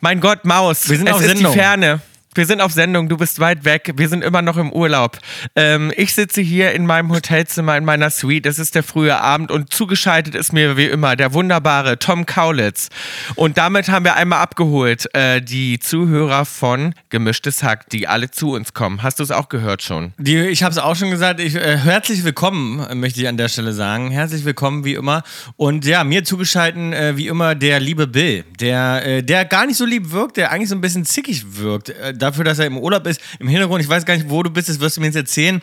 Mein Gott, Maus. Wir sind es auf ist Sendung. die Ferne. Wir sind auf Sendung, du bist weit weg, wir sind immer noch im Urlaub. Ähm, ich sitze hier in meinem Hotelzimmer in meiner Suite, es ist der frühe Abend und zugeschaltet ist mir wie immer der wunderbare Tom Kaulitz. Und damit haben wir einmal abgeholt äh, die Zuhörer von Gemischtes Hack, die alle zu uns kommen. Hast du es auch gehört schon? Die, ich habe es auch schon gesagt. Ich, äh, herzlich willkommen, möchte ich an der Stelle sagen. Herzlich willkommen, wie immer. Und ja, mir zugeschalten, äh, wie immer, der liebe Bill, der, äh, der gar nicht so lieb wirkt, der eigentlich so ein bisschen zickig wirkt. Äh, dafür, dass er im Urlaub ist. Im Hintergrund, ich weiß gar nicht, wo du bist, das wirst du mir jetzt erzählen.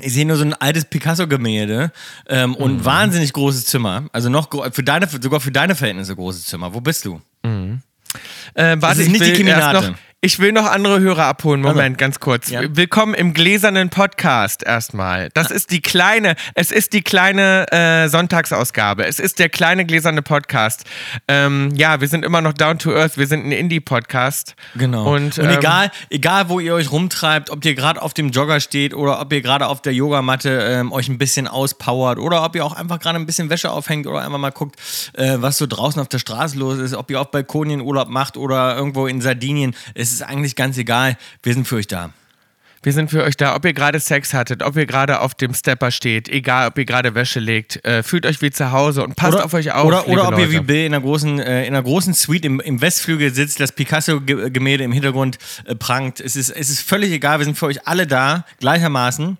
Ich sehe nur so ein altes Picasso-Gemälde ähm, und Mhm. wahnsinnig großes Zimmer. Also noch für deine, sogar für deine Verhältnisse großes Zimmer. Wo bist du? Äh, warte, ist ich nicht die will erst noch, ich will noch andere Hörer abholen. Moment, ganz kurz. Ja. Willkommen im gläsernen Podcast erstmal. Das ist die kleine, es ist die kleine äh, Sonntagsausgabe. Es ist der kleine gläserne Podcast. Ähm, ja, wir sind immer noch down to earth. Wir sind ein Indie-Podcast. Genau. Und, Und, ähm, egal, egal, wo ihr euch rumtreibt, ob ihr gerade auf dem Jogger steht oder ob ihr gerade auf der Yogamatte ähm, euch ein bisschen auspowert oder ob ihr auch einfach gerade ein bisschen Wäsche aufhängt oder einfach mal guckt, äh, was so draußen auf der Straße los ist, ob ihr auf Balkonien Urlaub macht oder irgendwo in Sardinien. Es ist eigentlich ganz egal. Wir sind für euch da. Wir sind für euch da, ob ihr gerade Sex hattet, ob ihr gerade auf dem Stepper steht, egal, ob ihr gerade Wäsche legt. Äh, fühlt euch wie zu Hause und passt auf euch auf. Oder, oder ob ihr wie Bill in einer großen, äh, in einer großen Suite im, im Westflügel sitzt, das Picasso-Gemälde im Hintergrund äh, prangt. Es ist, es ist völlig egal. Wir sind für euch alle da, gleichermaßen.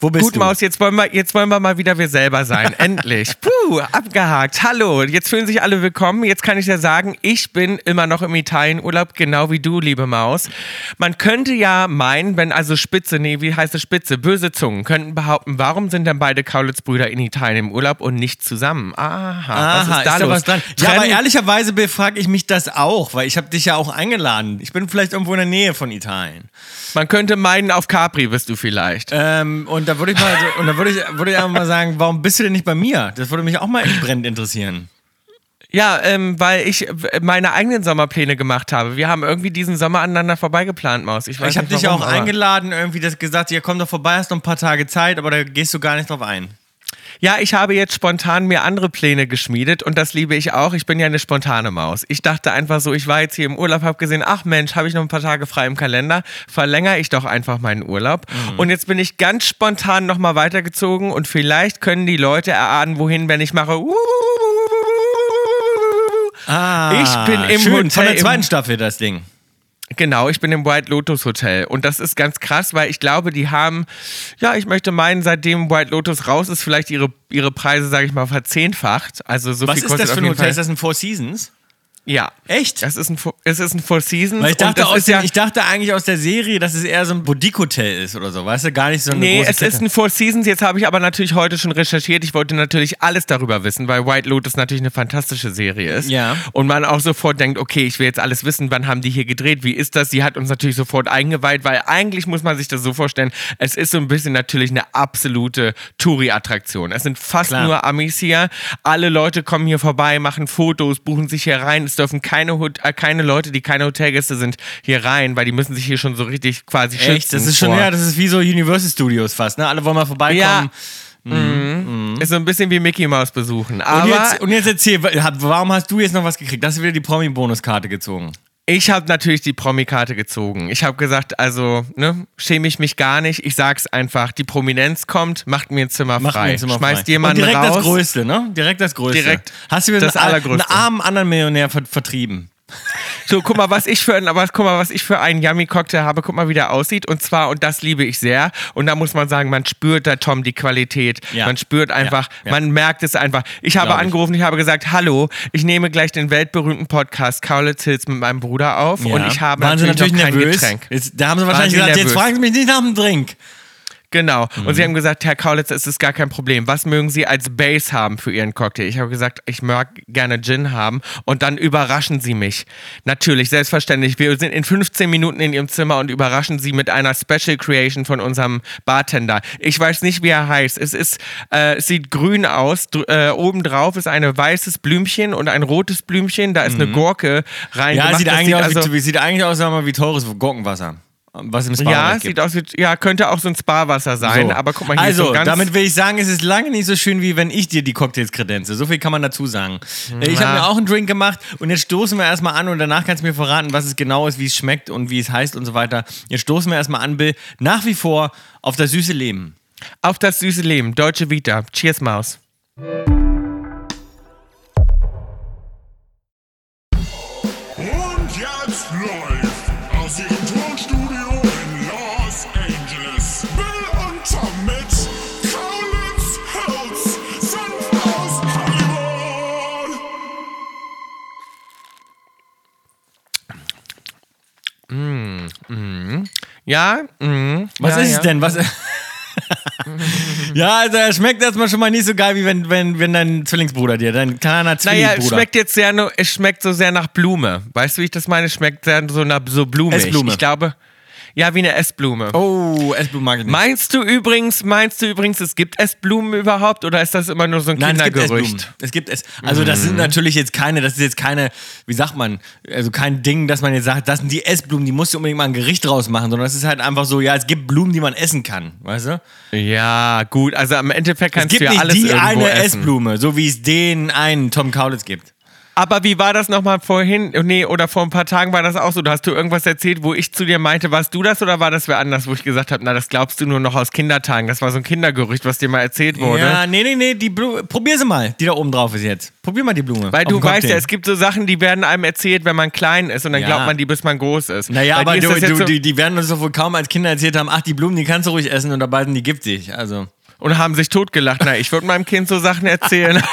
Wo bist Gut, du? Maus, jetzt wollen, wir, jetzt wollen wir mal wieder wir selber sein. Endlich. Puh, abgehakt. Hallo. Jetzt fühlen sich alle willkommen. Jetzt kann ich ja sagen, ich bin immer noch im Italienurlaub, genau wie du, liebe Maus. Man könnte ja meinen, wenn also Spitze, nee, wie heißt es Spitze? Böse Zungen könnten behaupten, warum sind denn beide Kaulitz-Brüder in Italien im Urlaub und nicht zusammen? Aha, was Aha, ist da da los? was dran? Ja, aber ehrlicherweise befrage ich mich das auch, weil ich habe dich ja auch eingeladen. Ich bin vielleicht irgendwo in der Nähe von Italien. Man könnte meinen, auf Capri bist du vielleicht. Ähm, und da würde ich mal, und da würde ich, würde ich einfach mal sagen, warum bist du denn nicht bei mir? Das würde mich auch mal brennend interessieren. Ja, ähm, weil ich äh, meine eigenen Sommerpläne gemacht habe. Wir haben irgendwie diesen Sommer aneinander vorbeigeplant, Maus. Ich, Ich habe dich ja auch eingeladen, irgendwie das gesagt, ja komm doch vorbei, hast noch ein paar Tage Zeit, aber da gehst du gar nicht drauf ein. Ja, ich habe jetzt spontan mir andere Pläne geschmiedet und das liebe ich auch. Ich bin ja eine spontane Maus. Ich dachte einfach so, ich war jetzt hier im Urlaub, habe gesehen, ach Mensch, habe ich noch ein paar Tage frei im Kalender, verlängere ich doch einfach meinen Urlaub. Mhm. Und jetzt bin ich ganz spontan nochmal weitergezogen und vielleicht können die Leute erahnen, wohin, wenn ich mache. Ah, Ich bin im schön, Hotel von der zweiten Staffel das Ding. Genau, ich bin im White Lotus Hotel und das ist ganz krass, weil ich glaube, die haben, ja, ich möchte meinen, seitdem White Lotus raus ist, vielleicht ihre, ihre Preise, sage ich mal, verzehnfacht. Also so Was viel ist kostet das für ein Hotel? Ist Fall. das ein Four Seasons? Ja. Echt? Das ist ein, es ist ein Four Seasons. Weil ich dachte, aus ist dem, ja, ich dachte eigentlich aus der Serie, dass es eher so ein Boutique-Hotel ist oder so, weißt du? Gar nicht so eine Nee, große es ist Kette. ein Four Seasons. Jetzt habe ich aber natürlich heute schon recherchiert. Ich wollte natürlich alles darüber wissen, weil White Lotus natürlich eine fantastische Serie ist. Ja. Und man auch sofort denkt, okay, ich will jetzt alles wissen, wann haben die hier gedreht, wie ist das? Sie hat uns natürlich sofort eingeweiht, weil eigentlich muss man sich das so vorstellen, es ist so ein bisschen natürlich eine absolute Touri-Attraktion. Es sind fast Klar. nur Amis hier. Alle Leute kommen hier vorbei, machen Fotos, buchen sich hier rein. Es dürfen keine, Hot äh, keine Leute, die keine Hotelgäste sind, hier rein, weil die müssen sich hier schon so richtig quasi schützen. Echt? Das ist schon, vor- ja, das ist wie so Universal Studios fast, ne? Alle wollen mal vorbeikommen. Ja. Mhm. Ist so ein bisschen wie Mickey Mouse besuchen. Und Aber jetzt, und jetzt erzähl, wa- warum hast du jetzt noch was gekriegt? Hast du wieder die Promi-Bonuskarte gezogen? Ich habe natürlich die Promi-Karte gezogen. Ich habe gesagt, also, ne, schäme ich mich gar nicht. Ich sag's einfach, die Prominenz kommt, macht mir ein Zimmer Mach frei. mir jetzt immer Schmeißt frei. jemanden Und direkt raus. das Größte, ne? Direkt das Größte. Direkt Hast du wieder das einen, einen armen anderen Millionär ver vertrieben? So, guck mal, was ich für ein, aber guck mal, was ich für einen Yummy Cocktail habe. Guck mal, wie der aussieht. Und zwar, und das liebe ich sehr. Und da muss man sagen, man spürt da Tom die Qualität. Ja. Man spürt einfach, Ja. man merkt es einfach. Ich habe Glaub ich. angerufen, ich habe gesagt, hallo, ich nehme gleich den weltberühmten Podcast Kaulitz Hills mit meinem Bruder auf. Und ich habe Waren sie natürlich, natürlich noch kein nervös? Getränk. Jetzt, da haben sie wahrscheinlich gesagt, jetzt nervös? fragen sie mich nicht nach dem Drink. Genau. Und Mhm. sie haben gesagt, Herr Kaulitz, es ist gar kein Problem. Was mögen Sie als Base haben für Ihren Cocktail? Ich habe gesagt, ich mag gerne Gin haben. Und dann überraschen Sie mich. Natürlich, selbstverständlich. Wir sind in 15 Minuten in Ihrem Zimmer und überraschen Sie mit einer Special Creation von unserem Bartender. Ich weiß nicht, wie er heißt. Es ist, äh, es sieht grün aus. Dr äh, obendrauf ist ein weißes Blümchen und ein rotes Blümchen. Da ist eine Gurke. Mhm. Ja, sieht Das eigentlich, aus also, wie, sieht eigentlich aus sag mal, wie teures Gurkenwasser. Was im Spa Ja, sieht aus wie, ja, könnte auch so ein Spa-Wasser sein, So. aber guck mal, hier also, so ganz, damit will ich sagen, es ist lange nicht so schön, wie wenn ich dir die Cocktails kredenze. So viel kann man dazu sagen. Äh, Ich habe mir auch einen Drink gemacht und jetzt stoßen wir erstmal an und danach kannst du mir verraten, was es genau ist, wie es schmeckt und wie es heißt und so weiter. Jetzt stoßen wir erstmal an, Bill, nach wie vor auf das süße Leben. auf das süße Leben, Deutsche Vita. Cheers, Maus. Ja, mhm. Was ja, ist ja. es denn? Was. ja, also er schmeckt erstmal schon mal nicht so geil, wie wenn, wenn, wenn dein Zwillingsbruder dir, dein kleiner Naja, es Zwillingsbruder. schmeckt jetzt sehr, nur- es schmeckt so sehr nach Blume. Weißt du, wie ich das meine? Es schmeckt sehr so nach so blumig. Essblume. Ich glaube, ja, wie eine Essblume. oh, Essblumen mag ich nicht. Meinst du übrigens, meinst du übrigens, es gibt Essblumen überhaupt oder ist das immer nur so ein Nein, es gibt Essblumen. Kindergerücht? Es gibt es. Also das sind natürlich jetzt keine, das ist jetzt keine, wie sagt man, also kein Ding, dass man jetzt sagt, das sind die Essblumen, die musst du unbedingt mal ein Gericht draus machen, sondern es ist halt einfach so, ja, es gibt Blumen, die man essen kann, weißt du? Ja, gut, also im Endeffekt Es kannst gibt du ja nicht alles die irgendwo eine essen. Essblume, so wie es den einen Tom Kaulitz gibt. Aber wie war das nochmal vorhin? Nee, oder vor ein paar Tagen war das auch so. Da hast du irgendwas erzählt, wo ich zu dir meinte, warst du das oder war das wer anders, wo ich gesagt habe, na, das glaubst du nur noch aus Kindertagen. Das war so ein Kindergerücht, was dir mal erzählt wurde. Ja, nee, nee, nee, die Blume, probier sie mal, die da oben drauf ist jetzt. Probier mal die Blume. Weil du weißt ja, es gibt so Sachen, die werden einem erzählt, wenn man klein ist und dann Ja. glaubt man die, bis man groß ist. Naja, Bei aber du, du, so, die, die werden uns doch wohl kaum als Kinder erzählt haben, ach, die Blumen, die kannst du ruhig essen und dabei sind die giftig. Also. und haben sich totgelacht. Na, ich würde meinem Kind so Sachen erzählen.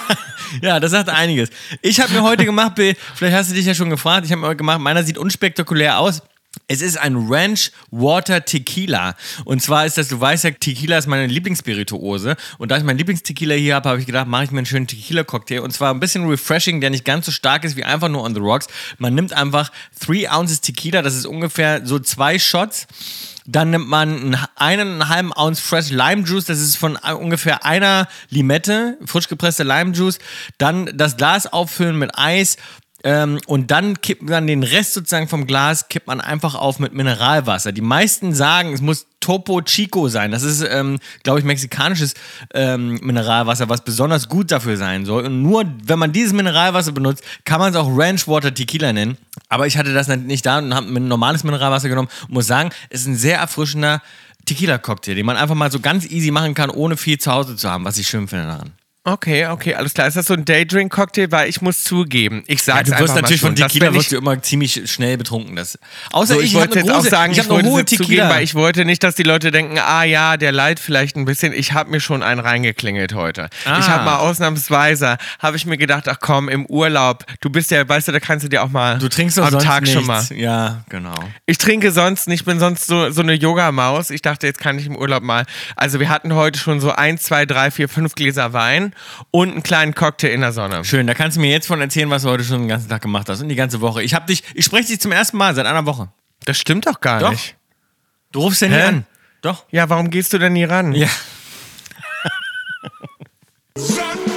Ja, das sagt einiges. Ich habe mir heute gemacht, Bill, vielleicht hast du dich ja schon gefragt, ich habe mir gemacht, meiner sieht unspektakulär aus. Es ist ein Ranch Water Tequila. Und zwar ist das, du weißt ja, Tequila ist meine Lieblingsspirituose. Und da ich meinen Lieblingstequila hier habe, habe ich gedacht, mache ich mir einen schönen Tequila-Cocktail. Und zwar ein bisschen refreshing, der nicht ganz so stark ist wie einfach nur on the rocks. Man nimmt einfach 3 Ounces Tequila, das ist ungefähr so zwei Shots. Dann nimmt man einen, halben Ounce Fresh Lime Juice, das ist von äh, ungefähr einer Limette, frisch gepresste Lime Juice. Dann das Glas auffüllen mit Eis. Ähm, und dann kippt man den Rest sozusagen vom Glas, kippt man einfach auf mit Mineralwasser. Die meisten sagen, es muss Topo Chico sein. Das ist, ähm, glaube ich, mexikanisches ähm, Mineralwasser, was besonders gut dafür sein soll. Und nur wenn man dieses Mineralwasser benutzt, kann man es auch Ranch Water Tequila nennen. Aber ich hatte das nicht da und habe ein normales Mineralwasser genommen und muss sagen, es ist ein sehr erfrischender Tequila-Cocktail, den man einfach mal so ganz easy machen kann, ohne viel zu Hause zu haben, was ich schön finde daran. Okay, okay, alles klar. Ist das so ein Daydrink-Cocktail? Weil ich muss zugeben, ich Ja, sag's du wirst einfach natürlich von schon, dass Tequila wirst du immer ziemlich schnell betrunken. Das. Außer So, ich, ich, wollte jetzt auch große- sagen, ich ich, wollte hohe es zugeben, Tequila. weil ich wollte nicht, dass die Leute denken, ah ja, der leidet vielleicht ein bisschen. Ich habe mir schon einen reingeklingelt heute. Ah. Ich habe mal ausnahmsweise, habe ich mir gedacht, ach komm, im Urlaub, du bist ja, weißt du, da kannst du dir auch mal du trinkst am sonst Tag nichts. schon mal. Ja, genau. Ich trinke sonst nicht, ich bin sonst so, so eine Yoga-Maus. Ich dachte, jetzt kann ich im Urlaub mal. Also wir hatten heute schon so ein, zwei, drei, vier, fünf Gläser Wein und einen kleinen Cocktail in der Sonne. Schön, da kannst du mir jetzt von erzählen, was du heute schon den ganzen Tag gemacht hast und die ganze Woche. Ich habe dich, ich spreche dich zum ersten Mal seit einer Woche. Das stimmt doch gar Doch. nicht. Du rufst ja nie an. Doch. Ja, warum gehst du denn nie ran? Ja.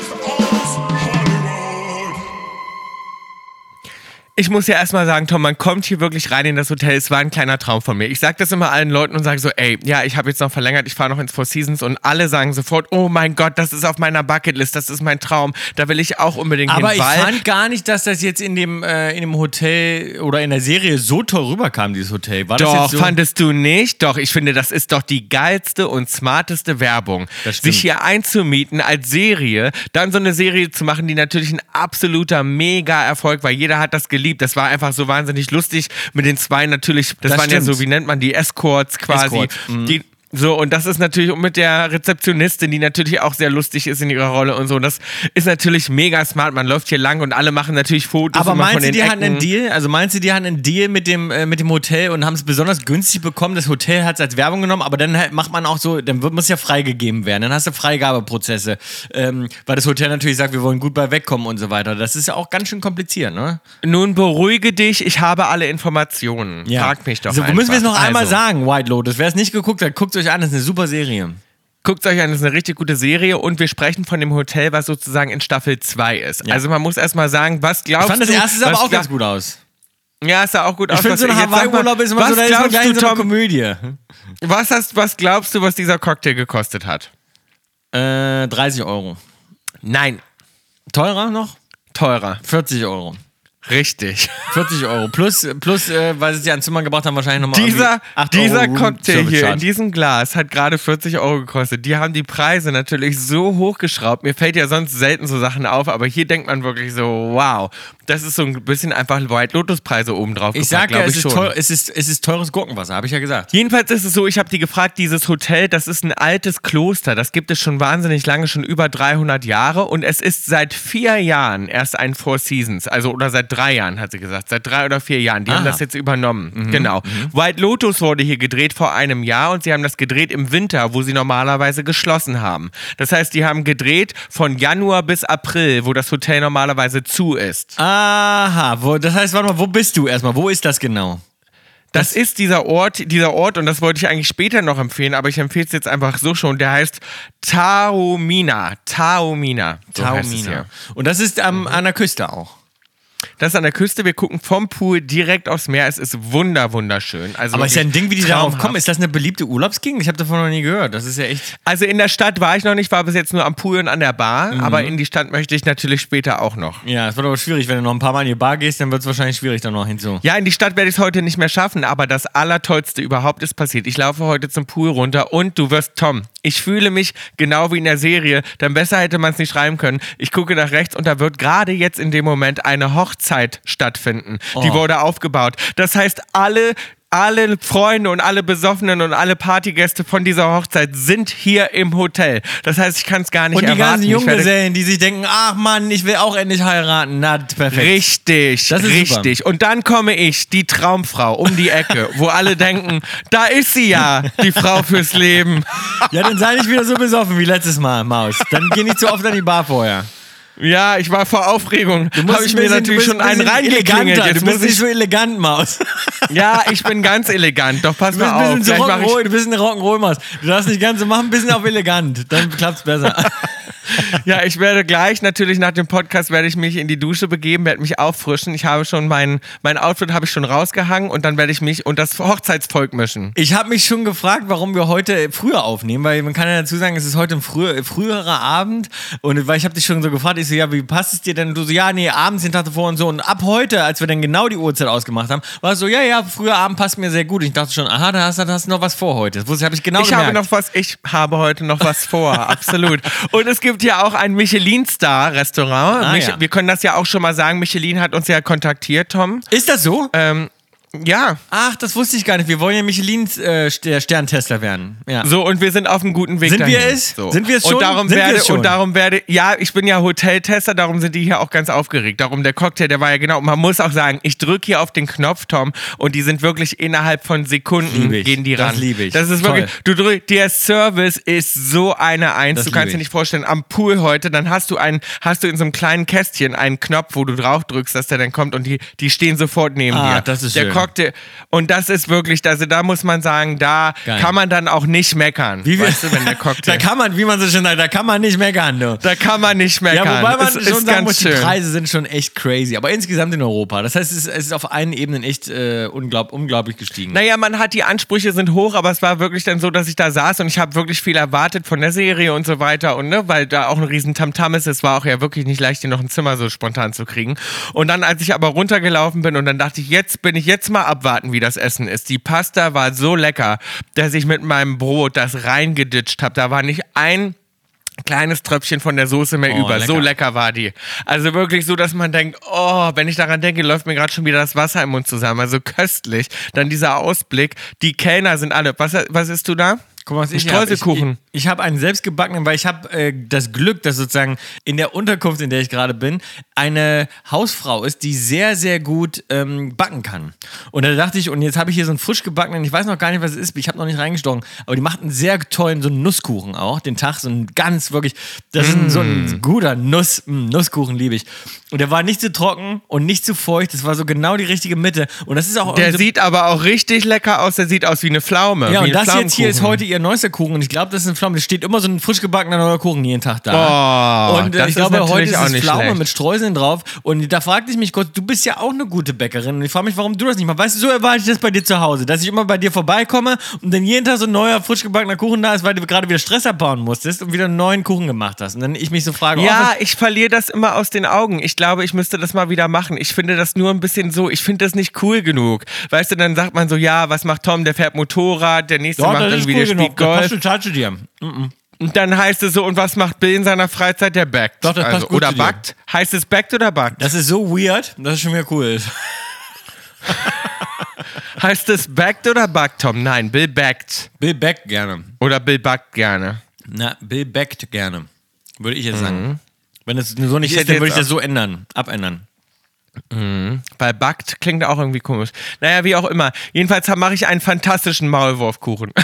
Ich muss ja erstmal sagen, Tom, man kommt hier wirklich rein in das Hotel. Es war ein kleiner Traum von mir. Ich sage das immer allen Leuten und sage so, ey, ja, ich habe jetzt noch verlängert, ich fahre noch ins Four Seasons und alle sagen sofort, oh mein Gott, das ist auf meiner Bucketlist, das ist mein Traum. Da will ich auch unbedingt Aber hin. ich weil fand gar nicht, dass das jetzt in dem, äh, in dem Hotel oder in der Serie so toll rüberkam, dieses Hotel. War das Doch, so? fandest du nicht? Doch, ich finde, das ist doch die geilste und smarteste Werbung. Sich hier einzumieten als Serie, dann so eine Serie zu machen, die natürlich ein absoluter Mega-Erfolg war. Jeder hat das geliebt. Das war einfach so wahnsinnig lustig mit den zwei natürlich. Das, Das waren ja stimmt. so, wie nennt man die? Escorts quasi. Escorts, mhm. Die, so, und das ist natürlich und mit der Rezeptionistin, die natürlich auch sehr lustig ist in ihrer Rolle und so. Das ist natürlich mega smart. Man läuft hier lang und alle machen natürlich Fotos Aber immer von meinst du, die hatten einen Ecken. Deal? Also meinst du, die hatten einen Deal mit dem, äh, mit dem Hotel und haben es besonders günstig bekommen? Das Hotel hat es als Werbung genommen, aber dann halt macht man auch so, dann wird, muss ja freigegeben werden. Dann hast du Freigabeprozesse, ähm, weil das Hotel natürlich sagt, wir wollen gut bei wegkommen und so weiter. Das ist ja auch ganz schön kompliziert, ne? Nun beruhige dich, ich habe alle Informationen. Frag mich doch So, einfach. müssen wir es noch einmal Also, sagen, White Lotus. Wer es nicht geguckt hat, guckt es euch an, das ist eine super Serie. Guckt euch an, das ist eine richtig gute Serie und wir sprechen von dem Hotel, was sozusagen in Staffel 2 ist. Ja. Also man muss erstmal sagen, was glaubst Ich fand das du... erste sah aber auch ganz gut aus. Ja, ist ja auch gut Ich finde, so ein Hawaii-Urlaub ist immer was so, da man glaubst du, Tom, Komödie. was, hast, was glaubst du, was dieser Cocktail gekostet hat? Äh, 30 Euro. Nein, Teurer noch? teurer. 40 Euro. Richtig. 40 Euro. Plus, plus äh, weil sie sie ans Zimmer gebracht haben, wahrscheinlich nochmal Dieser, dieser Room Cocktail hier in diesem Glas hat gerade 40 Euro gekostet. Die haben die Preise natürlich so hochgeschraubt. Mir fällt ja sonst selten so Sachen auf, aber hier denkt man wirklich so, wow, das ist so ein bisschen einfach White Lotus Preise oben drauf. Ich gepackt, sag ja, es ist, schon. teuer, es, ist, es ist teures Gurkenwasser, habe ich ja gesagt. Jedenfalls ist es so, ich habe die gefragt, dieses Hotel, das ist ein altes Kloster, das gibt es schon wahnsinnig lange, schon über 300 Jahre und es ist seit vier Jahren erst ein Four Seasons, also oder seit drei Jahren, hat sie gesagt, seit drei oder vier Jahren, die haben Aha. das jetzt übernommen, genau. White Lotus wurde hier gedreht vor einem Jahr und sie haben das gedreht im Winter, wo sie normalerweise geschlossen haben. Das heißt, die haben gedreht von Januar bis April, wo das Hotel normalerweise zu ist. Aha, wo, das heißt, warte mal, wo bist du erstmal? Wo ist das genau? Das, ist dieser Ort, dieser Ort, und das wollte ich eigentlich später noch empfehlen, aber ich empfehle es jetzt einfach so schon. Der heißt Taormina. Taormina. So hier. Und das ist am an der Küste auch. Das ist an der Küste. Wir gucken vom Pool direkt aufs Meer. Es ist wunder, wunderschön. Also Aber ist ja ein Ding, wie die darauf kommen. Ist das eine beliebte Urlaubsgegend? Ich habe davon noch nie gehört. Das ist ja echt. Also in der Stadt war ich noch nicht, war bis jetzt nur am Pool und an der Bar. Mhm. Aber in die Stadt möchte ich natürlich später auch noch. Ja, es wird aber schwierig. Wenn du noch ein paar Mal in die Bar gehst, dann wird es wahrscheinlich schwierig, da noch hinzu. Ja, in die Stadt werde ich es heute nicht mehr schaffen, aber das Allertollste überhaupt ist passiert. Ich laufe heute zum Pool runter und du wirst Tom. Ich fühle mich genau wie in der Serie, denn besser hätte man es nicht schreiben können. Ich gucke nach rechts und da wird gerade jetzt in dem Moment eine Hochzeit stattfinden. Die Oh. wurde aufgebaut. Das heißt, alle alle Freunde und alle Besoffenen und alle Partygäste von dieser Hochzeit sind hier im Hotel. Das heißt, ich kann es gar nicht Und die erwarten. ganzen Ich werde- Junggesellen, die sich denken, ach Mann, ich will auch endlich heiraten. Na, perfekt. Richtig, Das ist richtig. Und dann komme ich, die Traumfrau, um die Ecke, wo alle denken, da ist sie ja, die Frau fürs Leben. Ja, dann sei nicht wieder so besoffen wie letztes Mal, Maus. Dann geh nicht zu oft an die Bar vorher. Ja, ich war vor Aufregung. musst Habe ich ein mir natürlich du bist schon ein einen reingeklingelt. Jetzt Du muss bist nicht ich, so elegant, Maus. ja, ich bin ganz elegant. Doch pass Du bist mal ein auf. so Gleich mach Rock'n'Roll, du bist eine Rock'n'Roll-Maus. Du darfst nicht ganz so machen, ein bisschen auf elegant. Dann klappt's besser. ja, ich werde gleich natürlich nach dem Podcast werde ich mich in die Dusche begeben, werde mich auffrischen. Ich habe schon mein mein Outfit habe ich schon rausgehangen und dann werde ich mich und das Hochzeitsvolk mischen. Ich habe mich schon gefragt, warum wir heute früher aufnehmen, weil man kann ja dazu sagen, es ist heute ein früher, früherer Abend und weil ich habe dich schon so gefragt, ich so, ja, wie passt es dir denn? Und du so, ja, nee, abends den Tag davor und so und ab heute, als wir dann genau die Uhrzeit ausgemacht haben, war es so, ja, ja, früher Abend passt mir sehr gut. Und ich dachte schon, aha, da hast, da hast du noch was vor heute. Das habe ich genau Ich gemerkt. habe noch was, ich habe heute noch was vor, absolut. Und es gibt ja auch ein Michelin-Star-Restaurant. Ah, Mich, ja. Wir können das ja auch schon mal sagen. Michelin hat uns ja kontaktiert, Tom. ist das so? Ähm, ja, Ach, das wusste ich gar nicht. Wir wollen ja Michelin äh, der Sterntester werden. Ja. so und wir sind auf einem guten Weg Sind dahin. wir es? So. Sind wir es schon? Und darum Sind werde schon? und darum werde ja, ich bin ja Hoteltester, darum sind die hier auch ganz aufgeregt. Darum der Cocktail, der war ja genau. Man muss auch sagen, ich drücke hier auf den Knopf, Tom, und die sind wirklich innerhalb von Sekunden gehen die Das ran. lieb ich. Das ist Toll. wirklich. Du drückst, der Service ist so eine Eins. Das du kannst dir ich. nicht vorstellen. Am Pool heute, dann hast du einen, hast du in so einem kleinen Kästchen einen Knopf, wo du drauf drückst, dass der dann kommt und die, die stehen sofort neben Ah, dir. das ist der schön. Cocktail und das ist wirklich, also da muss man sagen, da Geil. kann man dann auch nicht meckern. Wie weißt du, wenn der Cocktail. da kann man, wie man so schön sagt, da kann man nicht meckern, du. Da kann man nicht meckern. Ja, wobei man es schon ist sagen ganz muss, die. Preise sind schon echt crazy. Aber insgesamt in Europa. Das heißt, es ist, es ist auf allen Ebenen echt äh, unglaub, unglaublich gestiegen. Naja, man hat die Ansprüche sind hoch, aber es war wirklich dann so, dass ich da saß und ich habe wirklich viel erwartet von der Serie und so weiter und ne, weil da auch ein riesen Tamtam ist, es war auch ja wirklich nicht leicht, hier noch ein Zimmer so spontan zu kriegen. Und dann, als ich aber runtergelaufen bin und dann dachte ich, jetzt bin ich jetzt mal abwarten, wie das Essen ist. Die Pasta war so lecker, dass ich mit meinem Brot das reingeditscht habe. Da war nicht ein kleines Tröpfchen von der Soße mehr Oh, über. So lecker. lecker war die. Also wirklich so, dass man denkt, oh, wenn ich daran denke, läuft mir gerade schon wieder das Wasser im Mund zusammen. Also köstlich. Dann dieser Ausblick. Die Kellner sind alle. Was, was isst du da? Guck mal, was ich. Streuselkuchen. Ich, habe einen selbstgebackenen, weil ich habe äh, das Glück, dass sozusagen in der Unterkunft, in der ich gerade bin, eine Hausfrau ist, die sehr, sehr gut ähm, backen kann. Und da dachte ich, und jetzt habe ich hier so einen frisch gebackenen, ich weiß noch gar nicht, was es ist, ich habe noch nicht reingestochen, aber die macht einen sehr tollen, so einen Nusskuchen auch, den Tag, so ein ganz wirklich, das ist ein, so Mm. ein guter Nuss, mh, Nusskuchen liebe ich. Und der war nicht zu trocken und nicht zu feucht, das war so genau die richtige Mitte. Und das ist auch Der sieht aber auch richtig lecker aus. Der sieht aus wie eine Pflaume. ja, und das jetzt hier ist heute ihr neuester Kuchen und ich glaube, das ist ein Pflaumen. Es steht immer so ein frisch gebackener neuer Kuchen jeden Tag da. Oh, und äh, das ich ist glaube, heute ist es Pflaume schlecht. mit Streuseln drauf. Und da fragte ich mich kurz, du bist ja auch eine gute Bäckerin. Und ich frage mich, warum du das nicht machst. Weißt du, so erwarte ich das bei dir zu Hause. Dass ich immer bei dir vorbeikomme und dann jeden Tag so ein neuer, frisch gebackener Kuchen da ist, weil du gerade wieder Stress abbauen musstest und wieder einen neuen Kuchen gemacht hast. Und dann ich mich so frage, oh, Ja, was- ich verliere das immer aus den Augen. Ich glaube, ich müsste das mal wieder machen. Ich finde das nur ein bisschen so, ich finde das nicht cool genug. Weißt du, dann sagt man so, ja, was macht Tom? Der fährt Motorrad, der nächste ja, macht irgendwie, cool der spielt genug. Das Golf. passt total zu dir. Und dann heißt es so, und was macht Bill in seiner Freizeit? Der backt. Doch, das passt also, gut oder zu dir. backt? Heißt es backt oder backt? Das ist so weird, das ist schon wieder cool. Heißt es backt oder backt, Tom? Nein, Bill backt. Bill backt gerne. Oder Bill backt gerne. Na, Bill backt gerne. Würde ich jetzt sagen. Wenn es so nicht Mhm. Ich ist, hätte dann würde ich jetzt das so ändern. Abändern. Weil backt klingt auch irgendwie komisch. Naja, wie auch immer. Jedenfalls mache ich einen fantastischen Maulwurfkuchen.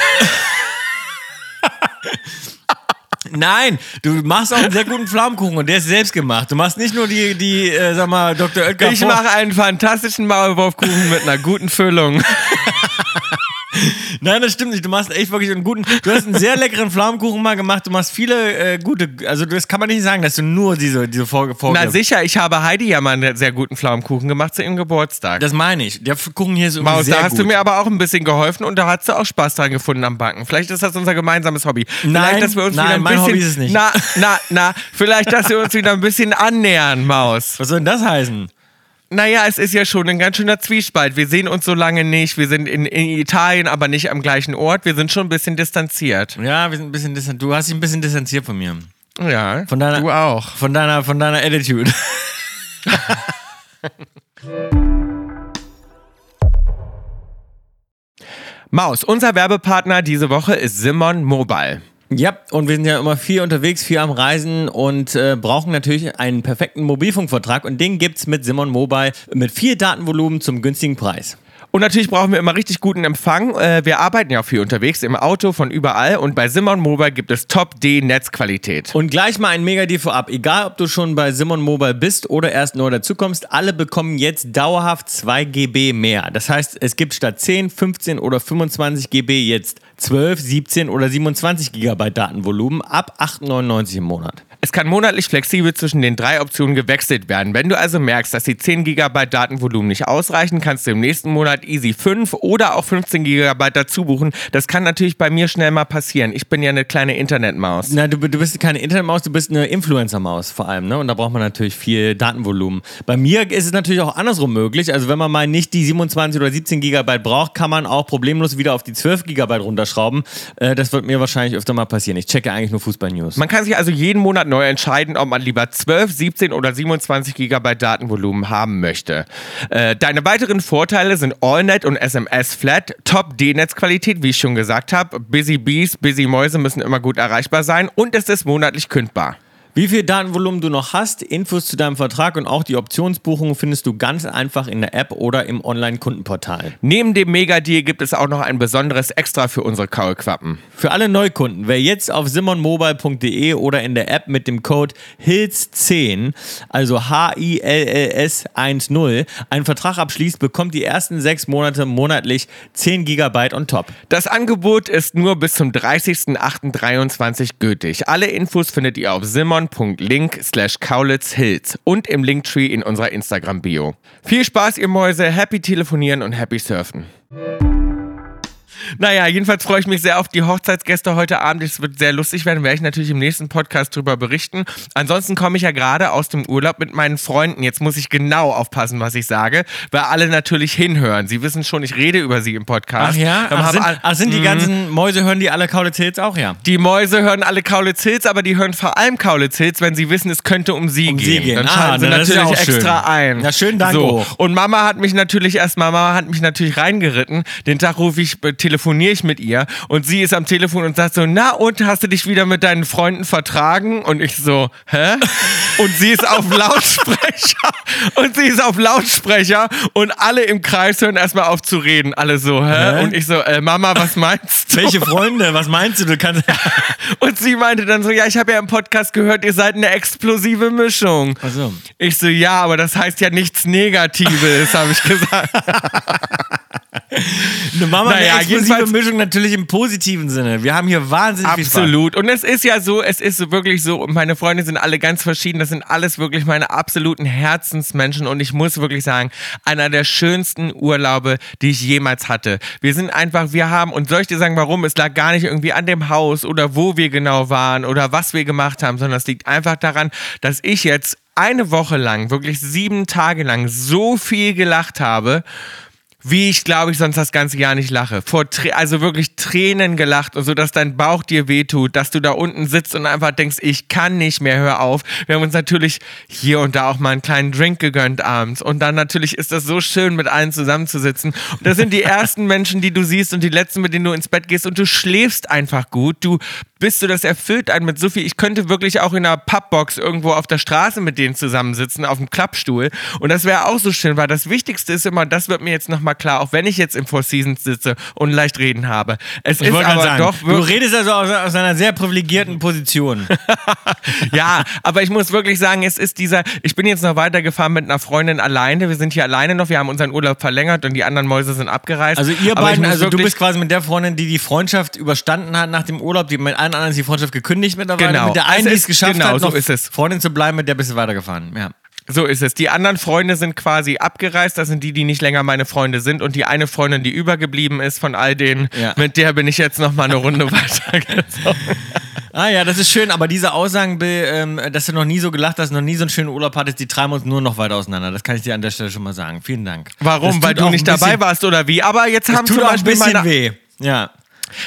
Nein, du machst auch einen sehr guten Pflaumenkuchen und der ist selbst gemacht. Du machst nicht nur die, die äh, sag mal, Dr. Oetker Ich mache einen fantastischen Maulwurfkuchen mit einer guten Füllung. Nein, das stimmt nicht. Du machst echt wirklich einen guten. Du hast einen sehr leckeren Pflaumenkuchen mal gemacht. Du machst viele äh, gute. Also, das kann man nicht sagen, dass du nur diese, diese Vor Vor Na sicher, ich habe Heidi ja mal einen sehr guten Pflaumenkuchen gemacht zu ihrem Geburtstag. Das meine ich. Der Kuchen hier ist irgendwie Maus, sehr da hast gut. du mir aber auch ein bisschen geholfen und da hast du auch Spaß dran gefunden am Backen. Vielleicht ist das unser gemeinsames Hobby. Nein, vielleicht, dass wir uns nein, wieder ein mein bisschen, Hobby ist es nicht. Na, na, na, vielleicht, dass wir uns wieder ein bisschen annähern, Maus. Was soll denn das heißen? Naja, es ist ja schon ein ganz schöner Zwiespalt. Wir sehen uns so lange nicht. Wir sind in, in Italien, aber nicht am gleichen Ort. Wir sind schon ein bisschen distanziert. Ja, wir sind ein bisschen distanziert. Du hast dich ein bisschen distanziert von mir. Ja, Von deiner, du auch. Von deiner, von deiner Attitude. Maus, unser Werbepartner diese Woche ist Simon Mobile. Ja, und wir sind ja immer viel unterwegs, viel am Reisen und äh, brauchen natürlich einen perfekten Mobilfunkvertrag und den gibt's mit Simon Mobile mit viel Datenvolumen zum günstigen Preis. Und natürlich brauchen wir immer richtig guten Empfang. Äh, Wir arbeiten ja auch viel unterwegs, im Auto, von überall. Und bei Simon Mobile gibt es Top-D-Netzqualität. Und gleich mal ein Mega-Deal vorab. Egal, ob du schon bei Simon Mobile bist oder erst neu dazukommst, alle bekommen jetzt dauerhaft 2 GB mehr. Das heißt, es gibt statt 10, 15 oder 25 GB jetzt 12, 17 oder 27 GB Datenvolumen ab 8,99 im Monat. Es kann monatlich flexibel zwischen den drei Optionen gewechselt werden. Wenn du also merkst, dass die 10 GB Datenvolumen nicht ausreichen, kannst du im nächsten Monat easy 5 oder auch 15 GB dazu buchen. Das kann natürlich bei mir schnell mal passieren. Ich bin ja eine kleine Internetmaus. Na, du, du bist keine Internetmaus, du bist eine Influencer-Maus vor allem, ne? Und da braucht man natürlich viel Datenvolumen. Bei mir ist es natürlich auch andersrum möglich. Also wenn man mal nicht die 27 oder 17 Gigabyte braucht, kann man auch problemlos wieder auf die 12 Gigabyte runterschrauben. Äh, das wird mir wahrscheinlich öfter mal passieren. Ich checke eigentlich nur Fußball-News. Man kann sich also jeden Monat neu entscheiden, ob man lieber 12, 17 oder 27 GB Datenvolumen haben möchte. Äh, deine weiteren Vorteile sind AllNet und SMS Flat, Top-D-Netzqualität, wie ich schon gesagt habe. Busy Bees, Busy Mäuse müssen immer gut erreichbar sein und es ist monatlich kündbar. Wie viel Datenvolumen du noch hast, Infos zu deinem Vertrag und auch die Optionsbuchung findest du ganz einfach in der App oder im Online-Kundenportal. Neben dem Mega-Deal gibt es auch noch ein besonderes Extra für unsere Kaulquappen. Für alle Neukunden, wer jetzt auf simonmobile.de oder in der App mit dem Code HILS10, also H-I-L-L-S 10, einen Vertrag abschließt, bekommt die ersten sechs Monate monatlich 10 GB on top. Das Angebot ist nur bis zum 30.08.23 gültig. Alle Infos findet ihr auf simon.link slash kaulitzhills und im Linktree in unserer Instagram-Bio. Viel Spaß, ihr Mäuse, happy telefonieren und happy surfen. Naja, jedenfalls freue ich mich sehr auf die Hochzeitsgäste heute Abend. Es wird sehr lustig werden, werde ich natürlich im nächsten Podcast drüber berichten. Ansonsten komme ich ja gerade aus dem Urlaub mit meinen Freunden. Jetzt muss ich genau aufpassen, was ich sage, weil alle natürlich hinhören. Sie wissen schon, ich rede über sie im Podcast. Ach, haben sind, alle- ach, sind die Mhm. ganzen Mäuse, hören die alle Kaulitz Hills auch, ja? Die Mäuse hören alle Kaulitz Hills, aber die hören vor allem Kaulitz Hills, wenn sie wissen, es könnte um sie Um gehen. sie gehen. Dann Ah, schalten sie na, das ist ja natürlich auch schön. extra ein. Na, schönen Dank So. Und Mama hat mich natürlich erst, Mama hat mich natürlich reingeritten. Den Tag rufe ich, äh, telefoniere ich mit ihr und sie ist am Telefon und sagt so, na und, hast du dich wieder mit deinen Freunden vertragen? Und ich so, hä? Und sie ist auf Lautsprecher und sie ist auf Lautsprecher und alle im Kreis hören erstmal auf zu reden. Alle so, hä? Hä? Und ich so, äh, Mama, was meinst du? Welche Freunde? Was meinst du? Du kannst. Und sie meinte dann so, ja, ich habe ja im Podcast gehört, ihr seid eine explosive Mischung. Ach so. Ich so, ja, aber das heißt ja nichts Negatives, habe ich gesagt. Eine Mama, Naja, eine explosive Mischung natürlich im positiven Sinne. Wir haben hier wahnsinnig viel Spaß. Absolut. Und es ist ja so, es ist wirklich so, und meine Freunde sind alle ganz verschieden. Das sind alles wirklich meine absoluten Herzensmenschen. Und ich muss wirklich sagen, einer der schönsten Urlaube, die ich jemals hatte. Wir sind einfach, wir haben, und soll ich dir sagen, warum? Es lag gar nicht irgendwie an dem Haus oder wo wir genau waren oder was wir gemacht haben, sondern es liegt einfach daran, dass ich jetzt eine Woche lang, wirklich sieben Tage lang so viel gelacht habe wie ich glaube ich sonst das ganze Jahr nicht lache. Vor also wirklich Tränen gelacht und so, dass dein Bauch dir wehtut, dass du da unten sitzt und einfach denkst, ich kann nicht mehr, hör auf. Wir haben uns natürlich hier und da auch mal einen kleinen Drink gegönnt abends und dann natürlich ist das so schön, mit allen zusammenzusitzen. Und das sind die ersten Menschen, die du siehst und die letzten, mit denen du ins Bett gehst und du schläfst einfach gut. Du bist du das erfüllt einen mit so viel. Ich könnte wirklich auch in einer Pubbox irgendwo auf der Straße mit denen zusammensitzen, auf dem Klappstuhl. Und das wäre auch so schön, weil das Wichtigste ist immer, das wird mir jetzt nochmal klar, auch wenn ich jetzt im Four Seasons sitze und leicht reden habe. Es Ich ist aber sagen, doch du redest also aus, aus einer sehr privilegierten Position. Ja, aber ich muss wirklich sagen, es ist dieser. Ich bin jetzt noch weitergefahren mit einer Freundin alleine. Wir sind hier alleine noch. Wir haben unseren Urlaub verlängert und die anderen Mäuse sind abgereist. Also ihr beiden, also du bist quasi mit der Freundin, die die Freundschaft überstanden hat nach dem Urlaub, die mit allen anderen ist die Freundschaft gekündigt mittlerweile. Genau. Mit der Also einen, die es- es geschafft genau, hat, so noch ist es. Freundin zu bleiben, mit der bist du weitergefahren. Ja. So ist es. Die anderen Freunde sind quasi abgereist. Das sind die, die nicht länger meine Freunde sind. Und die eine Freundin, die übergeblieben ist von all denen, Ja. mit der bin ich jetzt noch mal eine Runde weitergezogen. Ah ja, das ist schön, aber diese Aussagen, Bill, ähm, dass du noch nie so gelacht hast, noch nie so einen schönen Urlaub hattest, die treiben uns nur noch weiter auseinander. Das kann ich dir an der Stelle schon mal sagen. Vielen Dank. Warum? Weil du nicht dabei warst oder wie? Aber jetzt haben zum Beispiel bisschen meine, weh. Ja.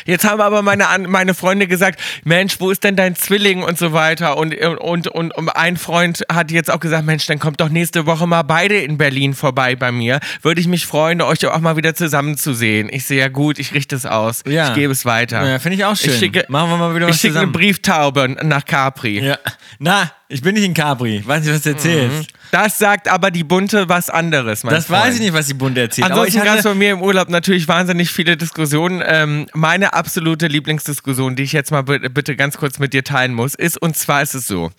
Jetzt haben aber meine, meine Freunde gesagt, Mensch, wo ist denn dein Zwilling und so weiter. Und, und, und, und ein Freund hat jetzt auch gesagt, Mensch, dann kommt doch nächste Woche mal beide in Berlin vorbei bei mir. Würde ich mich freuen, euch auch mal wieder zusammenzusehen. Ich sehe ja gut, ich richte es aus. Ja. Ich gebe es weiter. Ja, finde ich auch schön. Ich schicke, Machen wir mal wieder was ich schicke eine zusammen. Brieftaube nach Capri. Ja. Na, ich bin nicht in Capri. Weiß nicht, was du erzählst. Das sagt aber die Bunte was anderes. Das Freund. weiß ich nicht, was die Bunde erzählt. Ansonsten gab ich es bei mir im Urlaub natürlich wahnsinnig viele Diskussionen. Ähm, meine absolute Lieblingsdiskussion, die ich jetzt mal bi- bitte ganz kurz mit dir teilen muss, ist, und zwar ist es so.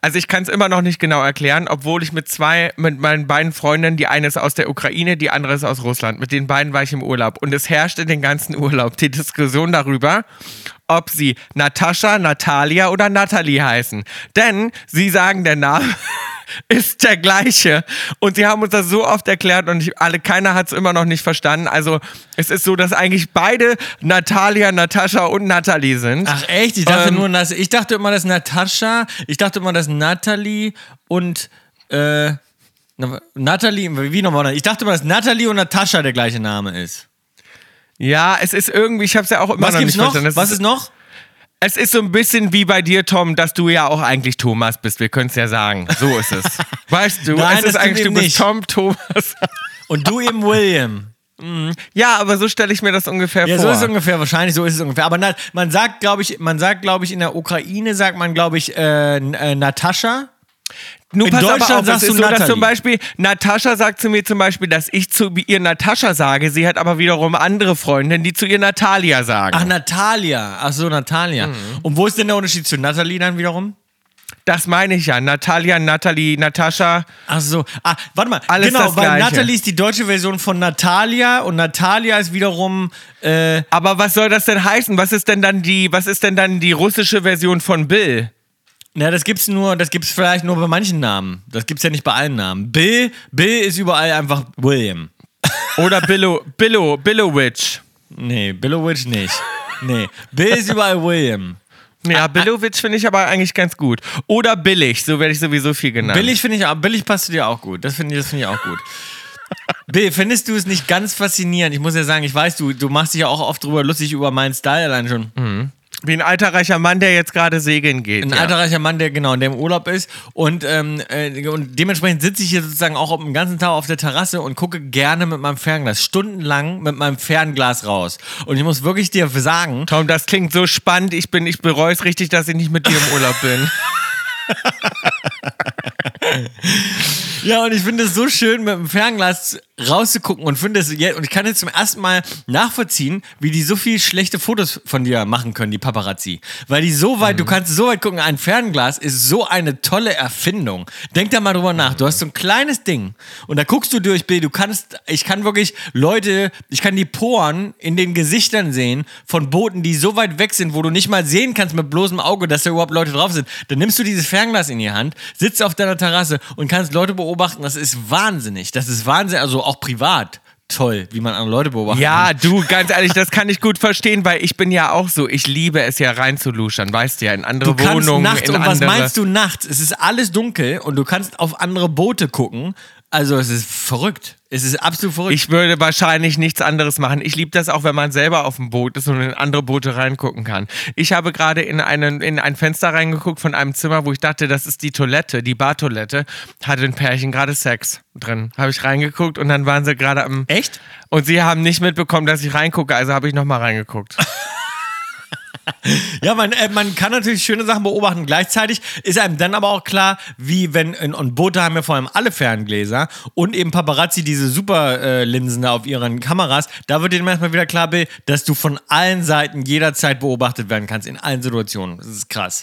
Also ich kann es immer noch nicht genau erklären, obwohl ich mit zwei, mit meinen beiden Freundinnen, die eine ist aus der Ukraine, die andere ist aus Russland, mit den beiden war ich im Urlaub. Und es herrschte den ganzen Urlaub die Diskussion darüber, ob sie Natascha, Natalia oder Natalie heißen. Denn sie sagen, der Name ist der gleiche. Und sie haben uns das so oft erklärt und ich, alle, keiner hat es immer noch nicht verstanden. Also es ist so, dass eigentlich beide Natalia, Natascha und Natalie sind. Ach echt? Ich dachte Ähm, nur, dass ich dachte immer, dass Natascha, ich dachte immer, dass Natalie und äh, na, Natalie, wie nochmal? Ich dachte immer, dass Natalie und Natascha der gleiche Name ist. Ja, es ist irgendwie, ich habe es ja auch immer Was noch gibt's nicht noch? verstanden. Was ist noch? Es ist so ein bisschen wie bei dir, Tom, dass du ja auch eigentlich Thomas bist. Wir können es ja sagen. So ist es. Weißt du, Nein, es ist eigentlich, du bist nicht. Tom, Thomas. Und du eben William. ja, aber so stelle ich mir das ungefähr Ja, vor. so ist es ungefähr, wahrscheinlich so ist es ungefähr. Aber na, man sagt, glaube ich, man sagt, glaube ich, in der Ukraine sagt man, glaube ich, äh, N- äh, Natascha. Nur In pass aber Deutschland auf, sagst du so, dass zum Beispiel, Natascha sagt zu mir zum Beispiel, dass ich zu ihr Natascha sage, sie hat aber wiederum andere Freundinnen, die zu ihr Natalia sagen. Ach, Natalia. Ach so, Natalia. Mhm. Und wo ist denn der Unterschied zu Natalie dann wiederum? das meine ich ja. Natalia, Natalie, Natascha. Ach so. Ah, warte mal. Alles genau, das weil Gleiche. Natalie ist die deutsche Version von Natalia und Natalia ist wiederum äh, Aber was soll das denn heißen? Was ist denn dann die, was ist denn dann die russische Version von Bill? Na, das gibt's nur, das gibt's vielleicht nur bei manchen Namen. Das gibt's ja nicht bei allen Namen. Bill, Bill ist überall einfach William. Oder Billo, Billo, Billowitch. Nee, Billowitch nicht. Nee, Bill ist überall William. Ja, Billowitch finde ich aber eigentlich ganz gut. Oder billig, so werde ich sowieso viel genannt. Billig finde ich auch, billig passt zu dir auch gut. Das finde ich, das finde ich auch gut. Bill, findest du es nicht ganz faszinierend? Ich muss ja sagen, ich weiß, du, du machst dich ja auch oft drüber lustig über meinen Style allein schon. Wie ein alter reicher Mann, der jetzt gerade segeln geht. Ein ja. alter reicher Mann, der genau, der im Urlaub ist und, ähm, äh, und dementsprechend sitze ich hier sozusagen auch den ganzen Tag auf der Terrasse und gucke gerne mit meinem Fernglas, stundenlang mit meinem Fernglas raus. Und ich muss wirklich dir sagen, Tom, das klingt so spannend. Ich bin, ich bereue es richtig, dass ich nicht mit dir im Urlaub bin. ja, und ich finde es so schön, mit dem Fernglas rauszugucken und finde es jetzt, und ich kann jetzt zum ersten Mal nachvollziehen, wie die so viel schlechte Fotos von dir machen können, die Paparazzi. Weil die so weit, du kannst so weit gucken, ein Fernglas ist so eine tolle Erfindung. Denk da mal drüber nach. Du hast so ein kleines Ding und da guckst du durch, Bill, du kannst, ich kann wirklich Leute, ich kann die Poren in den Gesichtern sehen von Booten, die so weit weg sind, wo du nicht mal sehen kannst mit bloßem Auge, dass da überhaupt Leute drauf sind. Dann nimmst du dieses Fernglas in die Hand, sitzt auf deiner Terrasse und kannst Leute beobachten. Das ist wahnsinnig. Das ist Wahnsinn, also auch privat. Toll, wie man andere Leute beobachtet. Ja, du, ganz ehrlich, das kann ich gut verstehen, weil ich bin ja auch so. Ich liebe es ja reinzuluschern, weißt du ja, in andere Du kannst Wohnungen, nachts, in und was andere. meinst du nachts? Es ist alles dunkel und du kannst auf andere Boote gucken. Also es ist verrückt. Es ist absolut verrückt. Ich würde wahrscheinlich nichts anderes machen. Ich liebe das auch, wenn man selber auf dem Boot ist und in andere Boote reingucken kann. Ich habe gerade in, einen, in ein Fenster reingeguckt von einem Zimmer, wo ich dachte, das ist die Toilette, die Bartoilette. Hatte ein Pärchen gerade Sex drin. Habe ich reingeguckt und dann waren sie gerade am. Echt? Und sie haben nicht mitbekommen, dass ich reingucke, also habe ich nochmal reingeguckt. Ja, man, äh, man kann natürlich schöne Sachen beobachten. Gleichzeitig ist einem dann aber auch klar, wie wenn, in, und Boote haben ja vor allem alle Ferngläser und eben Paparazzi diese Superlinsen da auf ihren Kameras, da wird dir manchmal wieder klar, Bill, dass du von allen Seiten jederzeit beobachtet werden kannst, in allen Situationen. Das ist krass.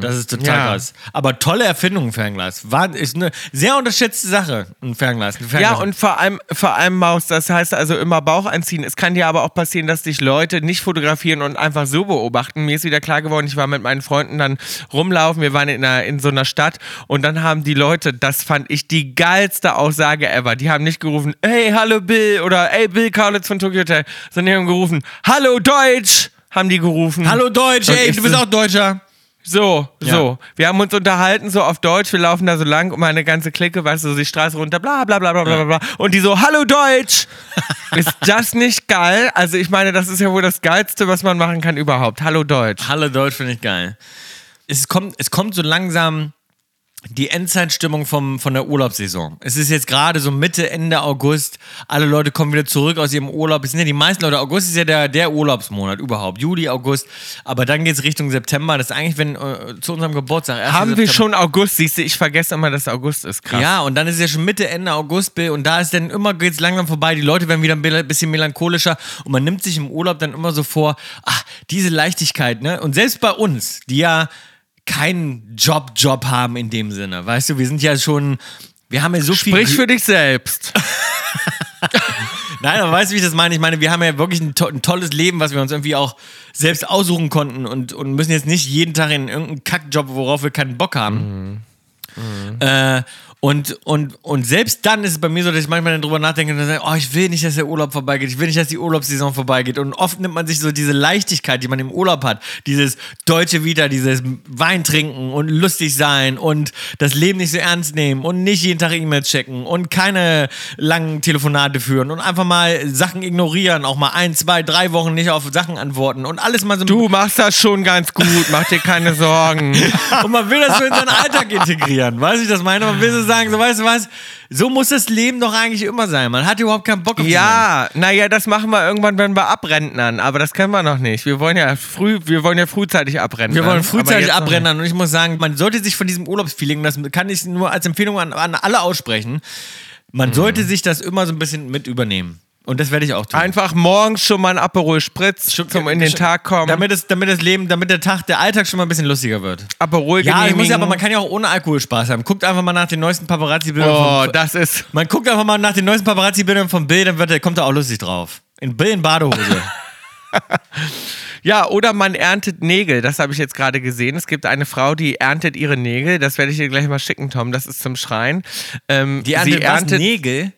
Das ist total Ja. krass. Aber tolle Erfindung, ein Fernglas. War, ist eine sehr unterschätzte Sache, ein Fernglas. Ein Ja, Fernglas. und vor allem, vor allem Maus, das heißt also immer Bauch einziehen. Es kann dir aber auch passieren, dass dich Leute nicht fotografieren und einfach so beobachten. Mir ist wieder klar geworden, ich war mit meinen Freunden dann rumlaufen, wir waren in, einer, in so einer Stadt. Und dann haben die Leute, das fand ich die geilste Aussage ever, die haben nicht gerufen, hey, hallo Bill oder hey, Bill Kaulitz von Tokyo Hotel, sondern die haben gerufen, hallo Deutsch, haben die gerufen. Hallo Deutsch, Und ey, du bist auch Deutscher. So, Ja. so. Wir haben uns unterhalten, so auf Deutsch. Wir laufen da so lang und meine ganze Clique, weißt du, so die Straße runter, bla bla bla bla bla bla. bla. Und die so, hallo Deutsch! ist das nicht geil? Also, ich meine, das ist ja wohl das Geilste, was man machen kann überhaupt. Hallo Deutsch. Hallo Deutsch finde ich geil. Es kommt, es kommt so langsam die Endzeitstimmung vom, von der Urlaubssaison. Es ist jetzt gerade so Mitte, Ende August. Alle Leute kommen wieder zurück aus ihrem Urlaub. Es sind ja die meisten Leute. August ist ja der, der Urlaubsmonat überhaupt. Juli, August. Aber dann geht es Richtung September. Das ist eigentlich, wenn äh, zu unserem Geburtstag. 1. Haben wir September. schon August? Siehst du, ich vergesse immer, dass August ist. Krass. Ja, und dann ist es ja schon Mitte, Ende August, Bill, und da ist dann immer geht's langsam vorbei. Die Leute werden wieder ein bi- bisschen melancholischer und man nimmt sich im Urlaub dann immer so vor, ach, diese Leichtigkeit, ne? Und selbst bei uns, die ja keinen Job-Job haben in dem Sinne, weißt du, wir sind ja schon, wir haben ja so viel. Sprich für dich selbst. Nein, aber weißt du, wie ich das meine? Ich meine, wir haben ja wirklich ein, to ein tolles Leben, was wir uns irgendwie auch selbst aussuchen konnten und, und müssen jetzt nicht jeden Tag in irgendeinen Kackjob, worauf wir keinen Bock haben. Äh, und, und, und selbst dann ist es bei mir so, dass ich manchmal dann drüber nachdenke und dann sage, oh, ich will nicht, dass der Urlaub vorbeigeht, ich will nicht, dass die Urlaubssaison vorbeigeht. Und oft nimmt man sich so diese Leichtigkeit, die man im Urlaub hat, dieses deutsche Wieder, dieses Wein trinken und lustig sein und das Leben nicht so ernst nehmen und nicht jeden Tag E-Mails checken und keine langen Telefonate führen und einfach mal Sachen ignorieren, auch mal ein, zwei, drei Wochen nicht auf Sachen antworten und alles mal so Du machst das schon ganz gut, mach dir keine Sorgen. und man will das so in seinen Alltag integrieren. Weißt du, wie ich das meine? Man will so sagen, so weißt du was, so muss das Leben doch eigentlich immer sein. Man hat überhaupt keinen Bock auf Ja, naja, das machen wir irgendwann, wenn wir abrentnern, aber das können wir noch nicht. Wir wollen ja früh, wir wollen ja frühzeitig abrentern. Wir wollen frühzeitig abbrennen und ich muss sagen, man sollte sich von diesem Urlaubsfeeling, das kann ich nur als Empfehlung an, an alle aussprechen, Mhm. man sollte sich das immer so ein bisschen mit übernehmen. Und das werde ich auch tun. Einfach morgens schon mal ein Aperol Spritz zum in den Tag kommen. Damit, es, damit das Leben, damit der Tag, der Alltag schon mal ein bisschen lustiger wird. Aperol Ja, ich muss ja, aber man kann ja auch ohne Alkohol Spaß haben. Guckt einfach mal nach den neuesten Paparazzi-Bildern. Oh, vom- das ist. Man guckt einfach mal nach den neuesten Paparazzi-Bildern vom Bild, dann wird, der- kommt er auch lustig drauf. In Bill in Badehose. Ja, oder man erntet Nägel. Das habe ich jetzt gerade gesehen. Es gibt eine Frau, die erntet ihre Nägel. Das werde ich dir gleich mal schicken, Tom. Das ist zum Schreien. Ähm, Die erntet, sie erntet? Nägel?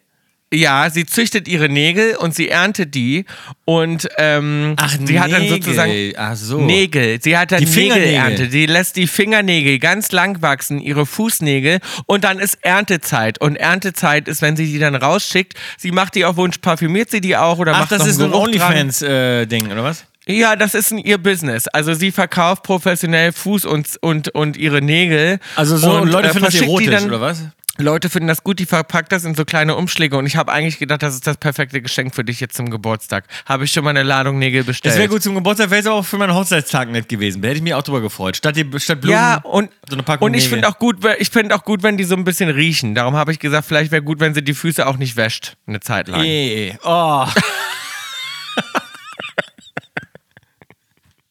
Ja, sie züchtet ihre Nägel und sie erntet die und ähm, Ach, sie hat dann Nägel. sozusagen Ach so. Nägel. Sie hat dann Die Fingernägel. Nägelernte. Sie lässt die Fingernägel ganz lang wachsen, ihre Fußnägel und dann ist Erntezeit. Und Erntezeit ist, wenn sie die dann rausschickt. Sie macht die auf Wunsch, parfümiert sie die auch oder Ach, macht das noch ist ein Geruch dran. OnlyFans-Ding, oder was? Ja, das ist ihr Business. Also sie verkauft professionell Fuß und, und, und ihre Nägel. Also so, und, Leute äh, finden das erotisch, dann, oder was? Leute finden das gut, die verpackt das in so kleine Umschläge und ich habe eigentlich gedacht, das ist das perfekte Geschenk für dich jetzt zum Geburtstag. Habe ich schon mal eine Ladung Nägel bestellt. Das wäre gut zum Geburtstag, wäre es aber auch für meinen Hochzeitstag nett gewesen. Da hätte ich mich auch drüber gefreut. Statt, die, statt Blumen, Ja, und, so eine Packung und ich finde auch gut, ich finde auch gut, wenn die so ein bisschen riechen. Darum habe ich gesagt, vielleicht wäre gut, wenn sie die Füße auch nicht wäscht, eine Zeit lang. Eh, oh.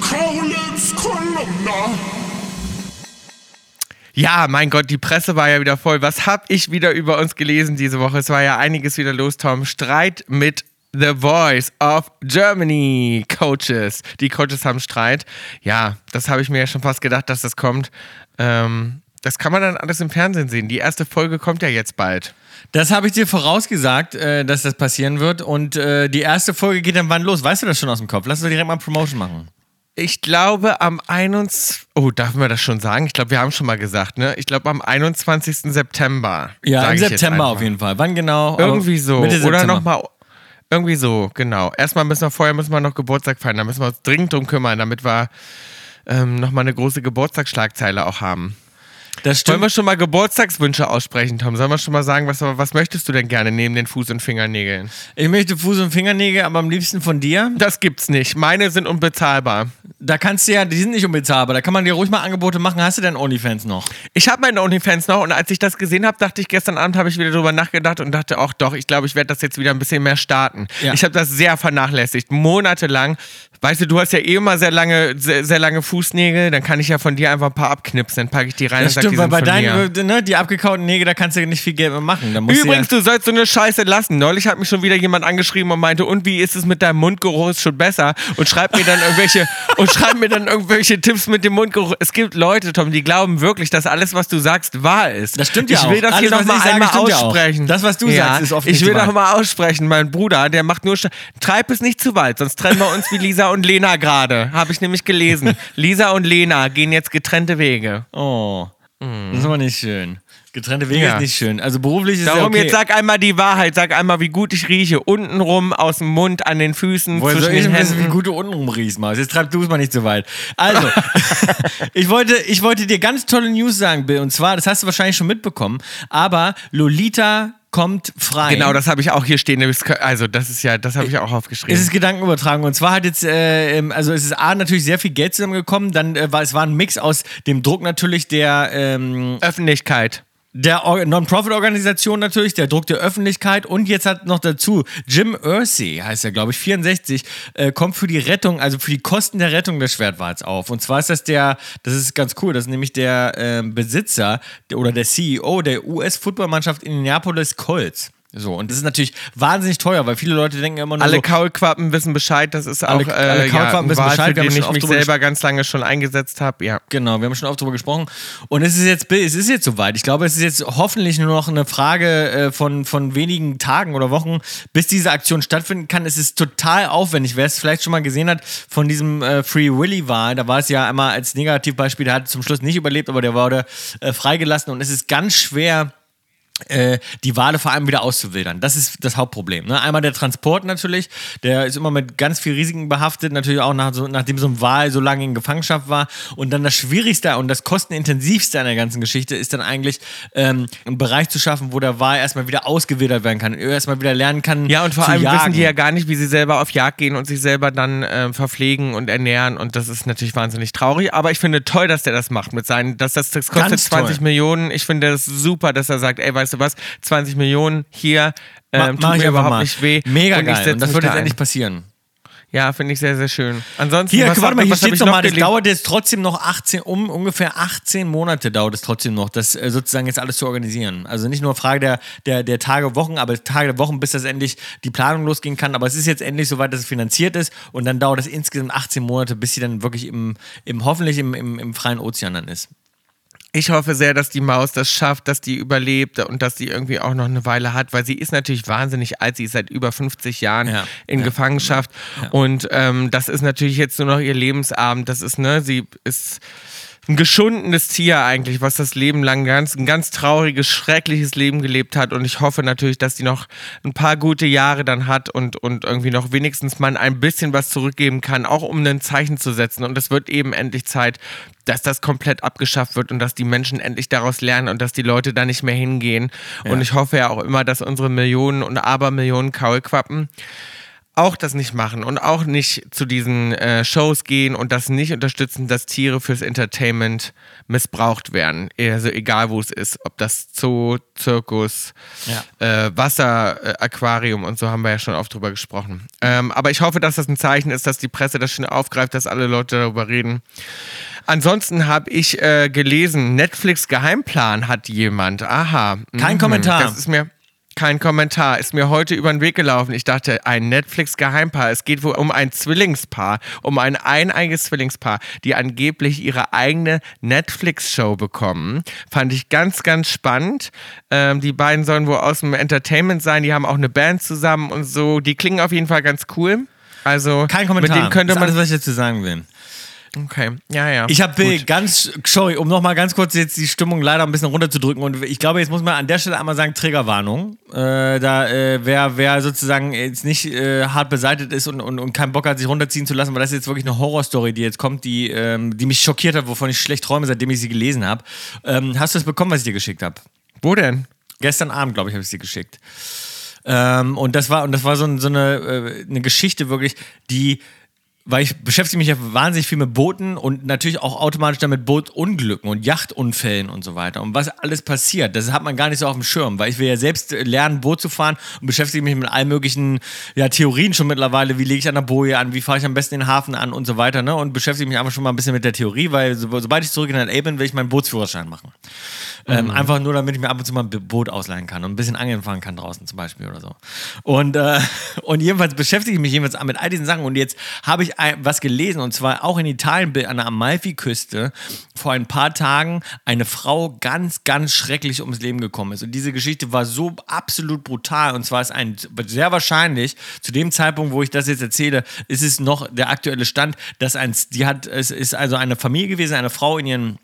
Kaulitz Kolumna. Ja, mein Gott, die Presse war ja wieder voll. Was hab ich wieder über uns gelesen diese Woche? Es war ja einiges wieder los, Tom. Streit mit The Voice of Germany Coaches. Die Coaches haben Streit. Ja, das habe ich mir ja schon fast gedacht, dass das kommt. Ähm, das kann man dann alles im Fernsehen sehen. Die erste Folge kommt ja jetzt bald. Das habe ich dir vorausgesagt, äh, dass das passieren wird. Und äh, die erste Folge geht dann wann los? Weißt du das schon aus dem Kopf? Lass uns direkt mal Promotion machen. Ich glaube am 21. Oh, darf man das schon sagen? Ich glaube, wir haben schon mal gesagt, ne? Ich glaube am 21. September. Ja, im September auf jeden Fall. Wann genau? Irgendwie so. Mitte Oder September. nochmal. Irgendwie so, genau. Erstmal müssen wir vorher müssen wir noch Geburtstag feiern. Da müssen wir uns dringend drum kümmern, damit wir ähm, nochmal eine große Geburtstagsschlagzeile auch haben. Das Wollen stimmt. wir schon mal Geburtstagswünsche aussprechen, Tom? Sollen wir schon mal sagen, was, was möchtest du denn gerne neben den Fuß- und Fingernägeln? Ich möchte Fuß- und Fingernägel, aber am liebsten von dir. Das gibt's nicht. Meine sind unbezahlbar. Da kannst du ja, die sind nicht unbezahlbar. Da kann man dir ruhig mal Angebote machen. Hast du denn OnlyFans noch? Ich habe meine OnlyFans noch und als ich das gesehen habe, dachte ich, gestern Abend habe ich wieder drüber nachgedacht und dachte auch, doch, ich glaube, ich werde das jetzt wieder ein bisschen mehr starten. Ja. Ich habe das sehr vernachlässigt, monatelang. Weißt du, du hast ja eh immer sehr lange, sehr, sehr lange Fußnägel, dann kann ich ja von dir einfach ein paar abknipsen, dann packe ich die rein Das und sag, stimmt, die weil bei deinen, ne, die abgekauten Nägel, da kannst du nicht viel Geld mehr machen. Übrigens, du ja, du sollst so eine Scheiße lassen. Neulich hat mich schon wieder jemand angeschrieben und meinte, und wie ist es mit deinem Mundgeruch? Ist schon besser. Und schreibt mir dann irgendwelche, und schreibt mir dann irgendwelche Tipps mit dem Mundgeruch. Es gibt Leute, Tom, die glauben wirklich, dass alles, was du sagst, wahr ist. Das stimmt ja Ich will auch. das hier nochmal einmal stimmt ja auch. aussprechen. Das, was du sagst, ist oft Ich will wahr. doch mal aussprechen. Mein Bruder, der macht nur. Sch- Treib es nicht zu weit, sonst trennen wir uns wie Lisa und Lena gerade. Habe ich nämlich gelesen. Lisa und Lena gehen jetzt getrennte Wege. oh, das ist aber nicht schön. Getrennte Wege Ja. ist nicht schön. Also beruflich ist ja Darum okay. jetzt sag einmal die Wahrheit, sag einmal, wie gut ich rieche. Untenrum, aus dem Mund, an den Füßen, Woher soll zwischen ich den wissen, wie Händen. gut du unten rumriechst, Maus? Jetzt treib du es mal nicht so weit. Also, ich, wollte, ich wollte dir ganz tolle News sagen, Bill. Und zwar, das hast du wahrscheinlich schon mitbekommen, aber Lolita kommt frei. Genau, das habe ich auch hier stehen. Also, das ist ja, das habe ich auch aufgeschrieben. Es ist Gedankenübertragung. Und zwar hat jetzt, äh, ähm, also es ist A, natürlich sehr viel Geld zusammengekommen. Dann äh, war es war ein Mix aus dem Druck natürlich der, ähm, Öffentlichkeit. Der Or- Non-Profit-Organisation natürlich, der Druck der Öffentlichkeit und jetzt hat noch dazu Jim Irsay, heißt er, glaube ich, 64, äh, kommt für die Rettung, also für die Kosten der Rettung des Schwertwals auf. Und zwar ist das der, das ist ganz cool, das ist nämlich der ähm, Besitzer der, oder der CEO der US-Footballmannschaft Indianapolis Colts. So, und das ist natürlich wahnsinnig teuer, weil viele Leute denken immer nur Alle so, Kaulquappen wissen Bescheid. Das ist Alle- auch äh, alle ja, Kaulquappen ein wissen Bescheid. für Wir haben den ich mich selber ganz lange schon eingesetzt habe. Ja. Genau, wir haben schon oft darüber gesprochen. Und es ist jetzt, es ist jetzt soweit. Ich glaube, es ist jetzt hoffentlich nur noch eine Frage äh, von, von wenigen Tagen oder Wochen, bis diese Aktion stattfinden kann. Es ist total aufwendig. Wer es vielleicht schon mal gesehen hat von diesem äh, Free Willy-Wahl, da war es ja einmal als Negativbeispiel, der hat zum Schluss nicht überlebt, aber der wurde äh, freigelassen und es ist ganz schwer die Wale vor allem wieder auszuwildern. Das ist das Hauptproblem. Ne? Einmal der Transport natürlich, der ist immer mit ganz viel Risiken behaftet, natürlich auch nach so, nachdem so ein Wal so lange in Gefangenschaft war. Und dann das Schwierigste und das kostenintensivste an der ganzen Geschichte ist dann eigentlich, ähm, einen Bereich zu schaffen, wo der Wal erstmal wieder ausgewildert werden kann, erstmal wieder lernen kann. Ja, und vor allem jagen. wissen die ja gar nicht, wie sie selber auf Jagd gehen und sich selber dann äh, verpflegen und ernähren. Und das ist natürlich wahnsinnig traurig. Aber ich finde toll, dass der das macht mit seinen, dass das, das kostet Ganz 20 toll. Millionen. Ich finde das super, dass er sagt, ey, weißt du was, 20 Millionen hier, Ma- ähm, mach tut mir überhaupt mal. nicht weh. Mega und geil. Und das wird da jetzt ein. endlich passieren. Ja, finde ich sehr, sehr schön. Ansonsten, Hier, warte mal, hier steht ich noch noch mal, das dauert jetzt trotzdem noch 18, um ungefähr 18 Monate dauert es trotzdem noch, das äh, sozusagen jetzt alles zu organisieren. Also nicht nur Frage der, der, der Tage, Wochen, aber Tage der Wochen, bis das endlich die Planung losgehen kann. Aber es ist jetzt endlich soweit, dass es finanziert ist und dann dauert es insgesamt 18 Monate, bis sie dann wirklich im, im hoffentlich im, im, im freien Ozean dann ist. Ich hoffe sehr, dass die Maus das schafft, dass die überlebt und dass die irgendwie auch noch eine Weile hat, weil sie ist natürlich wahnsinnig alt. Sie ist seit über 50 Jahren Ja, in ja, Gefangenschaft und ähm, das ist natürlich jetzt nur noch ihr Lebensabend. Das ist, ne, sie ist ein geschundenes Tier eigentlich, was das Leben lang ganz, ein ganz trauriges, schreckliches Leben gelebt hat. Und ich hoffe natürlich, dass die noch ein paar gute Jahre dann hat und, und irgendwie noch wenigstens mal ein bisschen was zurückgeben kann, auch um ein Zeichen zu setzen. Und es wird eben endlich Zeit, dass das komplett abgeschafft wird und dass die Menschen endlich daraus lernen und dass die Leute da nicht mehr hingehen. Und ich hoffe ja auch immer, dass unsere Millionen und Abermillionen Kaulquappen auch das nicht machen und auch nicht zu diesen äh, Shows gehen und das nicht unterstützen, dass Tiere fürs Entertainment missbraucht werden. Also egal wo es ist, ob das Zoo, Zirkus, äh, Wasser, äh, Aquarium und so haben wir ja schon oft drüber gesprochen. Ähm, aber ich hoffe, dass das ein Zeichen ist, dass die Presse das schon aufgreift, dass alle Leute darüber reden. Ansonsten habe ich äh, gelesen, Netflix Geheimplan hat jemand. Aha. Kein Mhm. Kommentar. Das ist mir kein Kommentar. Ist mir heute über den Weg gelaufen. Ich dachte, ein Netflix-Geheimpaar. Es geht wohl um ein Zwillingspaar, um ein eineiges Zwillingspaar, die angeblich ihre eigene Netflix-Show bekommen. Fand ich ganz, ganz spannend. Ähm, die beiden sollen wohl aus dem Entertainment sein. Die haben auch eine Band zusammen und so. Die klingen auf jeden Fall ganz cool. Also Kein Kommentar. mit denen könnte das ist man. alles, was ich dazu sagen will. Okay, ja, ja. Ich habe ganz, sorry, um nochmal ganz kurz jetzt die Stimmung leider ein bisschen runterzudrücken. Und ich glaube, jetzt muss man an der Stelle einmal sagen, Triggerwarnung. Äh, da, äh, wer, wer sozusagen jetzt nicht äh, hart beseitigt ist und, und, und keinen Bock hat, sich runterziehen zu lassen, weil das ist jetzt wirklich eine Horrorstory, die jetzt kommt, die, ähm, die mich schockiert hat, wovon ich schlecht träume, seitdem ich sie gelesen habe. Ähm, hast du es bekommen, was ich dir geschickt habe? Wo denn? Gestern Abend, glaube ich, habe ich sie geschickt. Ähm, und das war, und das war so, so eine, äh, eine Geschichte wirklich, die, weil ich beschäftige mich ja wahnsinnig viel mit Booten und natürlich auch automatisch dann mit Bootunglücken und Yachtunfällen und so weiter. Und was alles passiert, das hat man gar nicht so auf dem Schirm, weil ich will ja selbst lernen, Boot zu fahren und beschäftige mich mit allen möglichen ja, Theorien schon mittlerweile. Wie lege ich an der Boje an, wie fahre ich am besten den Hafen an und so weiter. Ne? Und beschäftige mich einfach schon mal ein bisschen mit der Theorie, weil so, sobald ich zurück in LA bin, will ich meinen Bootsführerschein machen. Ähm, einfach nur, damit ich mir ab und zu mal ein Boot ausleihen kann und ein bisschen angeln fahren kann draußen zum Beispiel oder so. Und, äh, und jedenfalls beschäftige ich mich jedenfalls mit all diesen Sachen. Und jetzt habe ich was gelesen und zwar auch in Italien an der Amalfi-Küste vor ein paar Tagen eine Frau ganz, ganz schrecklich ums Leben gekommen ist. Und diese Geschichte war so absolut brutal. Und zwar ist ein sehr wahrscheinlich zu dem Zeitpunkt, wo ich das jetzt erzähle, ist es noch der aktuelle Stand, dass ein, die hat, es ist also eine Familie gewesen, eine Frau in ihren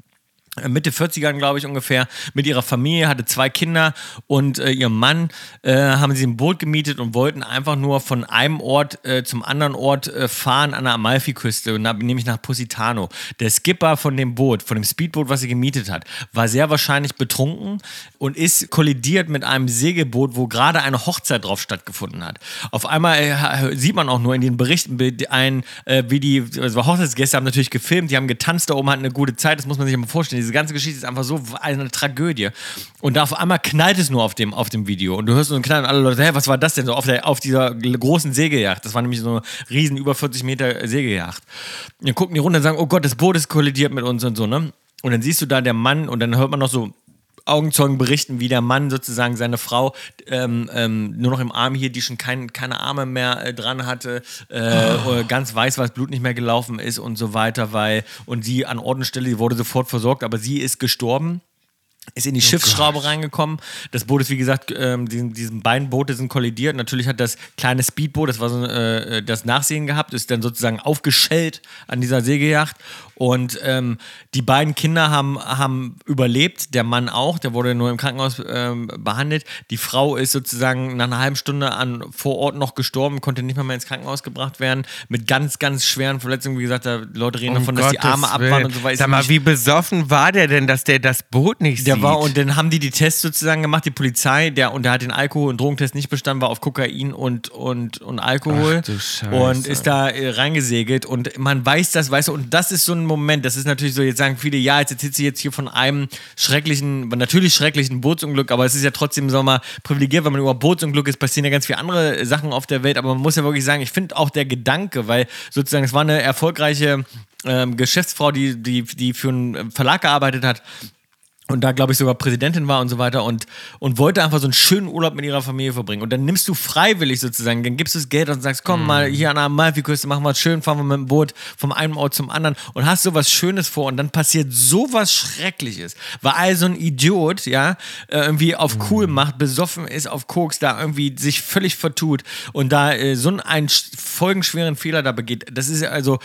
Mitte 40ern, glaube ich, ungefähr, mit ihrer Familie, hatte zwei Kinder und äh, ihrem Mann äh, haben sie ein Boot gemietet und wollten einfach nur von einem Ort äh, zum anderen Ort äh, fahren an der Amalfiküste, und nämlich nach Positano. Der Skipper von dem Boot, von dem Speedboot, was sie gemietet hat, war sehr wahrscheinlich betrunken und ist kollidiert mit einem Segelboot, wo gerade eine Hochzeit drauf stattgefunden hat. Auf einmal äh, sieht man auch nur in den Berichten ein, äh, wie die also Hochzeitsgäste haben natürlich gefilmt, die haben getanzt da oben, hatten eine gute Zeit, das muss man sich mal vorstellen. Diese ganze Geschichte ist einfach so eine Tragödie. Und da auf einmal knallt es nur auf dem, auf dem Video. Und du hörst so einen Knall und alle Leute, hä, was war das denn so auf, der, auf dieser großen Segelyacht? Das war nämlich so eine riesen, über 40 Meter Segelyacht. Und dann gucken die runter und sagen, oh Gott, das Boot ist kollidiert mit uns und so, ne? Und dann siehst du da der Mann und dann hört man noch so Augenzeugen berichten, wie der Mann sozusagen seine Frau ähm, ähm, nur noch im Arm hier, die schon kein, keine Arme mehr äh, dran hatte, äh, oder ganz weiß, weil das Blut nicht mehr gelaufen ist und so weiter, weil und sie an Ort und Stelle, die wurde sofort versorgt, aber sie ist gestorben. Ist in die Schiffsschraube reingekommen. Das Boot ist, wie gesagt, ähm, diesen, diesen beiden Boote sind kollidiert. Natürlich hat das kleine Speedboot, das war so äh, das Nachsehen gehabt, ist dann sozusagen aufgeschellt an dieser Segelyacht. Und ähm, die beiden Kinder haben, haben überlebt, der Mann auch, der wurde nur im Krankenhaus ähm, behandelt. Die Frau ist sozusagen nach einer halben Stunde an vor Ort noch gestorben, konnte nicht mehr, mehr ins Krankenhaus gebracht werden, mit ganz, ganz schweren Verletzungen. Wie gesagt, da Leute reden davon, dass die Um Gottes Arme ab waren und so weiter. Sag mal, wie besoffen war der denn, dass der das Boot nicht Der Der war, und dann haben die die Tests sozusagen gemacht, die Polizei, der, und der hat den Alkohol- und Drogentest nicht bestanden, war auf Kokain und, und, und Alkohol. Ach. Und ist da äh, reingesegelt. Und man weiß das, weißt du, und das ist so ein Moment, das ist natürlich so, jetzt sagen viele, ja, jetzt erzählt sie jetzt hier von einem schrecklichen, natürlich schrecklichen Bootsunglück, aber es ist ja trotzdem, wir mal, privilegiert, wenn man über Bootsunglück ist, passieren ja ganz viele andere Sachen auf der Welt, aber man muss ja wirklich sagen, ich finde auch der Gedanke, weil sozusagen es war eine erfolgreiche ähm, Geschäftsfrau, die, die, die für einen Verlag gearbeitet hat, und da, glaube ich, sogar Präsidentin war und so weiter und, und wollte einfach so einen schönen Urlaub mit ihrer Familie verbringen. Und dann nimmst du freiwillig sozusagen, dann gibst du das Geld und sagst, komm mal hier an der Amalfiküste, machen wir es schön, fahren wir mit dem Boot vom einen Ort zum anderen und hast sowas Schönes vor und dann passiert sowas Schreckliches. Weil so ein Idiot, ja, äh, irgendwie auf cool macht, besoffen ist, auf Koks, da irgendwie sich völlig vertut und da äh, so einen sch- folgenschweren Fehler da begeht. Das ist ja also,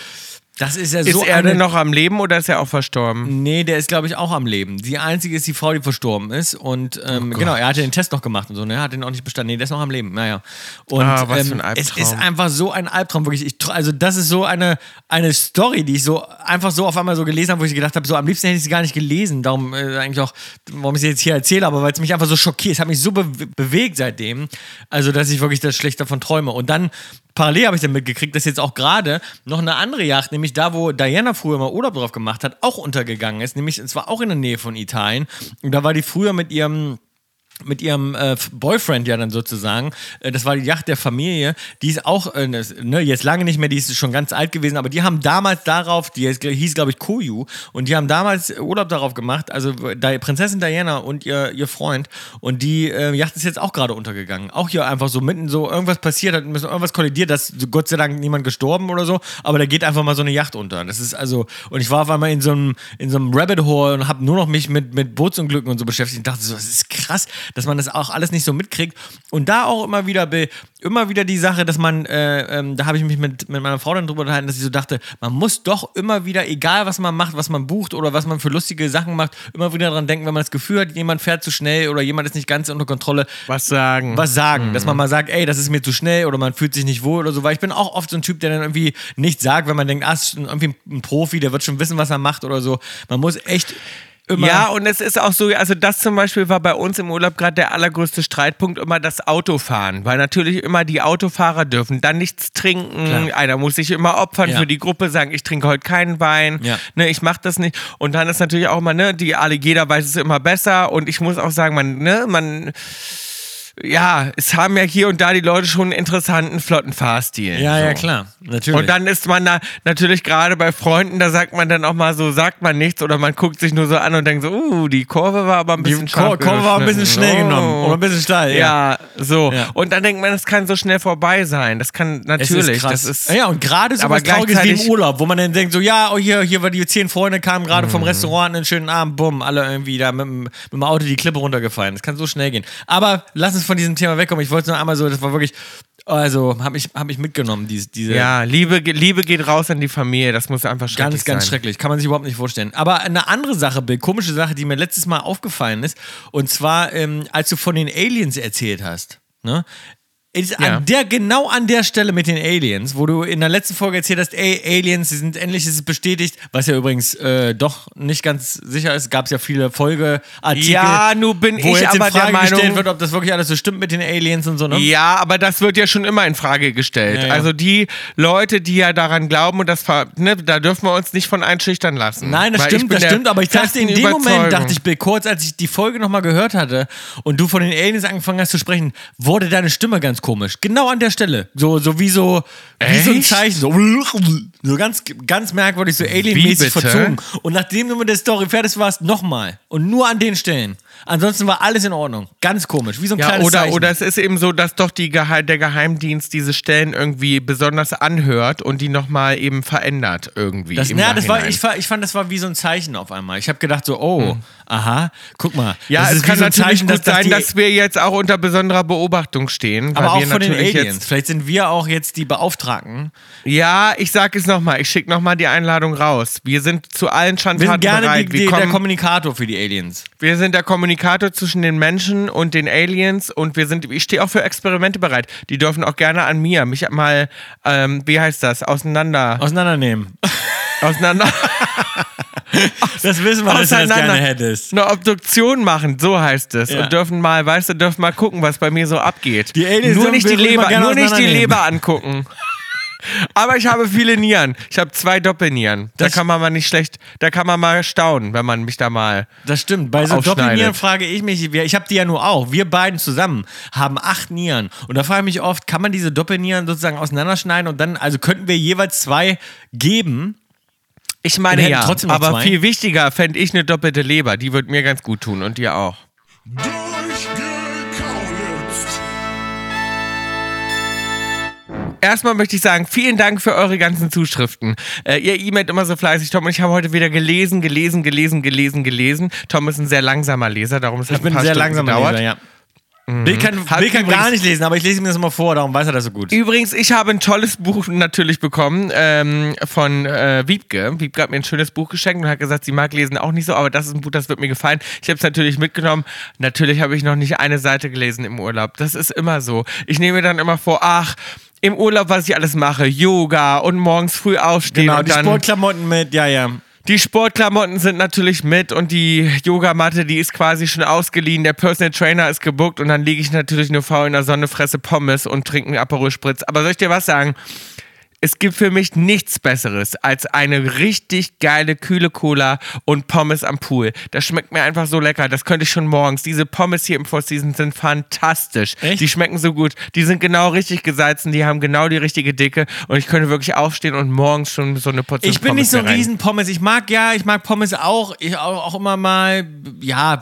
das ist ja Ist so er eine denn noch am Leben oder ist er auch verstorben? Nee, der ist, glaube ich, auch am Leben. Die einzige ist die Frau, die verstorben ist. Und ähm, genau, er hatte den Test noch gemacht und so, ne? Er hat den auch nicht bestanden. Nee, der ist noch am Leben. Naja. Und Ah, was für ähm, ein es Albtraum. ist einfach so ein Albtraum, wirklich. Ich, also, das ist so eine, eine Story, die ich so einfach so auf einmal so gelesen habe, wo ich gedacht habe, so am liebsten hätte ich sie gar nicht gelesen. Darum äh, eigentlich auch, warum ich sie jetzt hier erzähle, aber weil es mich einfach so schockiert. Es hat mich so be bewegt seitdem. Also, dass ich wirklich das schlecht davon träume. Und dann Parallel habe ich dann mitgekriegt, dass jetzt auch gerade noch eine andere Yacht, nämlich da, wo Diana früher mal Urlaub drauf gemacht hat, auch untergegangen ist. Nämlich, es war auch in der Nähe von Italien. Und da war die früher mit ihrem mit ihrem äh, Boyfriend ja dann sozusagen. Äh, das war die Yacht der Familie. Die ist auch, äh, das- ne, jetzt lange nicht mehr, die ist schon ganz alt gewesen, aber die haben damals darauf, die hieß, glaube ich Koyu, und die haben damals Urlaub darauf gemacht, also die Prinzessin Diana und ihr, ihr Freund. Und die äh, Yacht ist jetzt auch gerade untergegangen. Auch hier einfach so mitten so, irgendwas passiert, hat irgendwas kollidiert, dass Gott sei Dank niemand gestorben oder so, aber da geht einfach mal so eine Yacht unter. Das ist also, und ich war auf einmal in so einem, in so einem Rabbit Hole und habe nur noch mich mit, mit Bootsunglücken und so beschäftigt und dachte so, das ist krass, dass man das auch alles nicht so mitkriegt. Und da auch immer wieder, immer wieder die Sache, dass man, äh, ähm, da habe ich mich mit, mit meiner Frau dann drüber unterhalten, dass ich so dachte, man muss doch immer wieder, egal was man macht, was man bucht oder was man für lustige Sachen macht, immer wieder dran denken, wenn man das Gefühl hat, jemand fährt zu schnell oder jemand ist nicht ganz unter Kontrolle, Was sagen? was sagen, dass man Mhm. mal sagt, ey, das ist mir zu schnell oder man fühlt sich nicht wohl oder so, weil ich bin auch oft so ein Typ, der dann irgendwie nichts sagt, wenn man denkt, ah, ist irgendwie ein Profi, der wird schon wissen, was er macht oder so. Man muss echt immer. Ja, und es ist auch so, also das zum Beispiel war bei uns im Urlaub gerade der allergrößte Streitpunkt immer das Autofahren, weil natürlich immer die Autofahrer dürfen dann nichts trinken, Klar. einer muss sich immer opfern Ja. für die Gruppe, sagen, ich trinke heute keinen Wein, Ja. ne, ich mach das nicht und dann ist natürlich auch immer, ne, die alle, jeder weiß es immer besser und ich muss auch sagen, man, ne, man ja, es haben ja hier und da die Leute schon einen interessanten, flotten Fahrstil. ja, ja, so. klar. Natürlich. Und dann ist man da natürlich gerade bei Freunden, da sagt man dann auch mal so, sagt man nichts oder man guckt sich nur so an und denkt so, uh, die Kurve war aber ein die bisschen Kur scharf Kurve war ein bisschen schnell Oh. genommen oder ein bisschen steil. Ja, so. Ja. Und dann denkt man, das kann so schnell vorbei sein. Das kann natürlich. ist krass. Das ist, ja, und gerade so was Trauriges wie im Urlaub, wo man dann denkt, so, ja, oh, hier, hier war die zehn Freunde, kamen gerade Mhm. vom Restaurant, einen schönen Abend, bumm, alle irgendwie da mit, dem- mit dem Auto die Klippe runtergefallen. Das kann so schnell gehen. Aber lass uns von diesem Thema wegkommen. Ich wollte nur einmal so, das war wirklich, also, habe ich, hab ich mitgenommen, diese, diese ja, Liebe, Liebe geht raus an die Familie. Das muss einfach schrecklich Ganz, ganz sein. schrecklich. Kann man sich überhaupt nicht vorstellen. Aber eine andere Sache, Bill, komische Sache, die mir letztes Mal aufgefallen ist, und zwar, ähm, als du von den Aliens erzählt hast, ne? Ist Ja. an der, genau an der Stelle mit den Aliens, wo du in der letzten Folge erzählt hast, ey, Aliens, sie sind endlich, es ist bestätigt, was ja übrigens äh, doch nicht ganz sicher ist, gab es ja viele Folgeartikel, Ja, nun bin wo ich jetzt in aber der Frage gestellt Meinung- wird, ob das wirklich alles so stimmt mit den Aliens und so, ne? Ja, aber das wird ja schon immer in Frage gestellt. Ja, ja. Also die Leute, die ja daran glauben und das, ne, da dürfen wir uns nicht von einschüchtern lassen. Nein, das Weil stimmt, das der stimmt, aber ich dachte in dem Moment, dachte ich, Bill, kurz als ich die Folge nochmal gehört hatte und du von den Aliens angefangen hast zu sprechen, wurde deine Stimme ganz komisch. Genau an der Stelle. So, so wie so, wie so ein? Zeichen. So, so ganz, ganz merkwürdig, so alienmäßig verzogen. Und nachdem du mit der Story fertig warst, nochmal. Und nur an den Stellen. Ansonsten war alles in Ordnung. Ganz komisch. Wie so ein Ja, kleines oder, Zeichen. oder es ist eben so, dass doch die Geheim, der Geheimdienst diese Stellen irgendwie besonders anhört und die nochmal eben verändert irgendwie. Das, na, das war, ich, ich fand, das war wie so ein Zeichen auf einmal. Ich habe gedacht so, oh, aha, guck mal. Hm. ja, es kann so natürlich Zeichen, gut dass- dass sein, dass wir jetzt auch unter besonderer Beobachtung stehen. weil Aber auch wir von den Aliens. Jetzt, Vielleicht sind wir auch jetzt die Beauftragten. ja, ich sag es nochmal, ich schicke nochmal die Einladung raus. Wir sind zu allen Schandtaten sind gerne bereit. die, wir, die, der kommen, Kommunikator für die Aliens. wir sind der Kommunikator zwischen den Menschen und den Aliens und wir sind, ich stehe auch für Experimente bereit. Die dürfen auch gerne an mir mich mal, ähm, wie heißt das, auseinander, Auseinandernehmen. auseinander. Das wissen wir, dass du das gerne hättest. Eine Obduktion machen, so heißt es. Ja. Und dürfen mal, weißt du, dürfen mal gucken, was bei mir so abgeht. Die Aliens nur nicht die Leber, nur nicht die. Leber angucken. Aber ich habe viele Nieren. Ich habe zwei Doppelnieren. Da Das- kann man mal nicht schlecht, da kann man mal staunen, wenn man mich da mal. Das stimmt. Bei so. Doppelnieren frage ich mich, ich habe die ja nur auch. Wir beiden zusammen haben acht Nieren. Und da frage ich mich oft, kann man diese Doppelnieren sozusagen auseinanderschneiden und dann, also könnten wir jeweils zwei geben? Ich meine ja, aber zwei. viel wichtiger fände ich eine doppelte Leber. Die wird mir ganz gut tun und dir auch. Durchgekaulitzt. Erstmal möchte ich sagen, vielen Dank für eure ganzen Zuschriften. Äh, ihr E-Mailt immer so fleißig, Tom, und ich habe heute wieder gelesen, gelesen, gelesen, gelesen, gelesen. Tom ist ein sehr langsamer Leser, darum ist es Ich bin ein paar sehr Stunden langsam gedauert. Leser, ja. Bill kann, Bill kann gar nicht lesen, aber ich lese ihm das immer vor, darum weiß er das so gut. Übrigens, ich habe ein tolles Buch natürlich bekommen ähm, von äh, Wiebke. Wiebke hat mir ein schönes Buch geschenkt und hat gesagt, sie mag lesen auch nicht so, aber das ist ein Buch, das wird mir gefallen. Ich habe es natürlich mitgenommen. Natürlich habe ich noch nicht eine Seite gelesen im Urlaub. Das ist immer so. Ich nehme mir dann immer vor, ach, im Urlaub, was ich alles mache, Yoga und morgens früh aufstehen Genau, die Sportklamotten mit, ja, ja. die Sportklamotten sind natürlich mit und die Yogamatte, die ist quasi schon ausgeliehen. Der Personal Trainer ist gebuckt und dann liege ich natürlich nur faul in der Sonne, fresse Pommes und trinke einen Aperol Spritz. Aber soll ich dir was sagen? Es gibt für mich nichts Besseres als eine richtig geile, kühle Cola und Pommes am Pool. Das schmeckt mir einfach so lecker. Das könnte ich schon morgens. Diese Pommes hier im Four Seasons sind fantastisch. Echt? Die schmecken so gut. Die sind genau richtig gesalzen. Die haben genau die richtige Dicke. Und ich könnte wirklich aufstehen und morgens schon so eine Portion Ich bin Pommes nicht so ein mir rein- riesen Pommes. Ich mag ja, ich mag Pommes auch. Ich auch, auch immer mal, ja.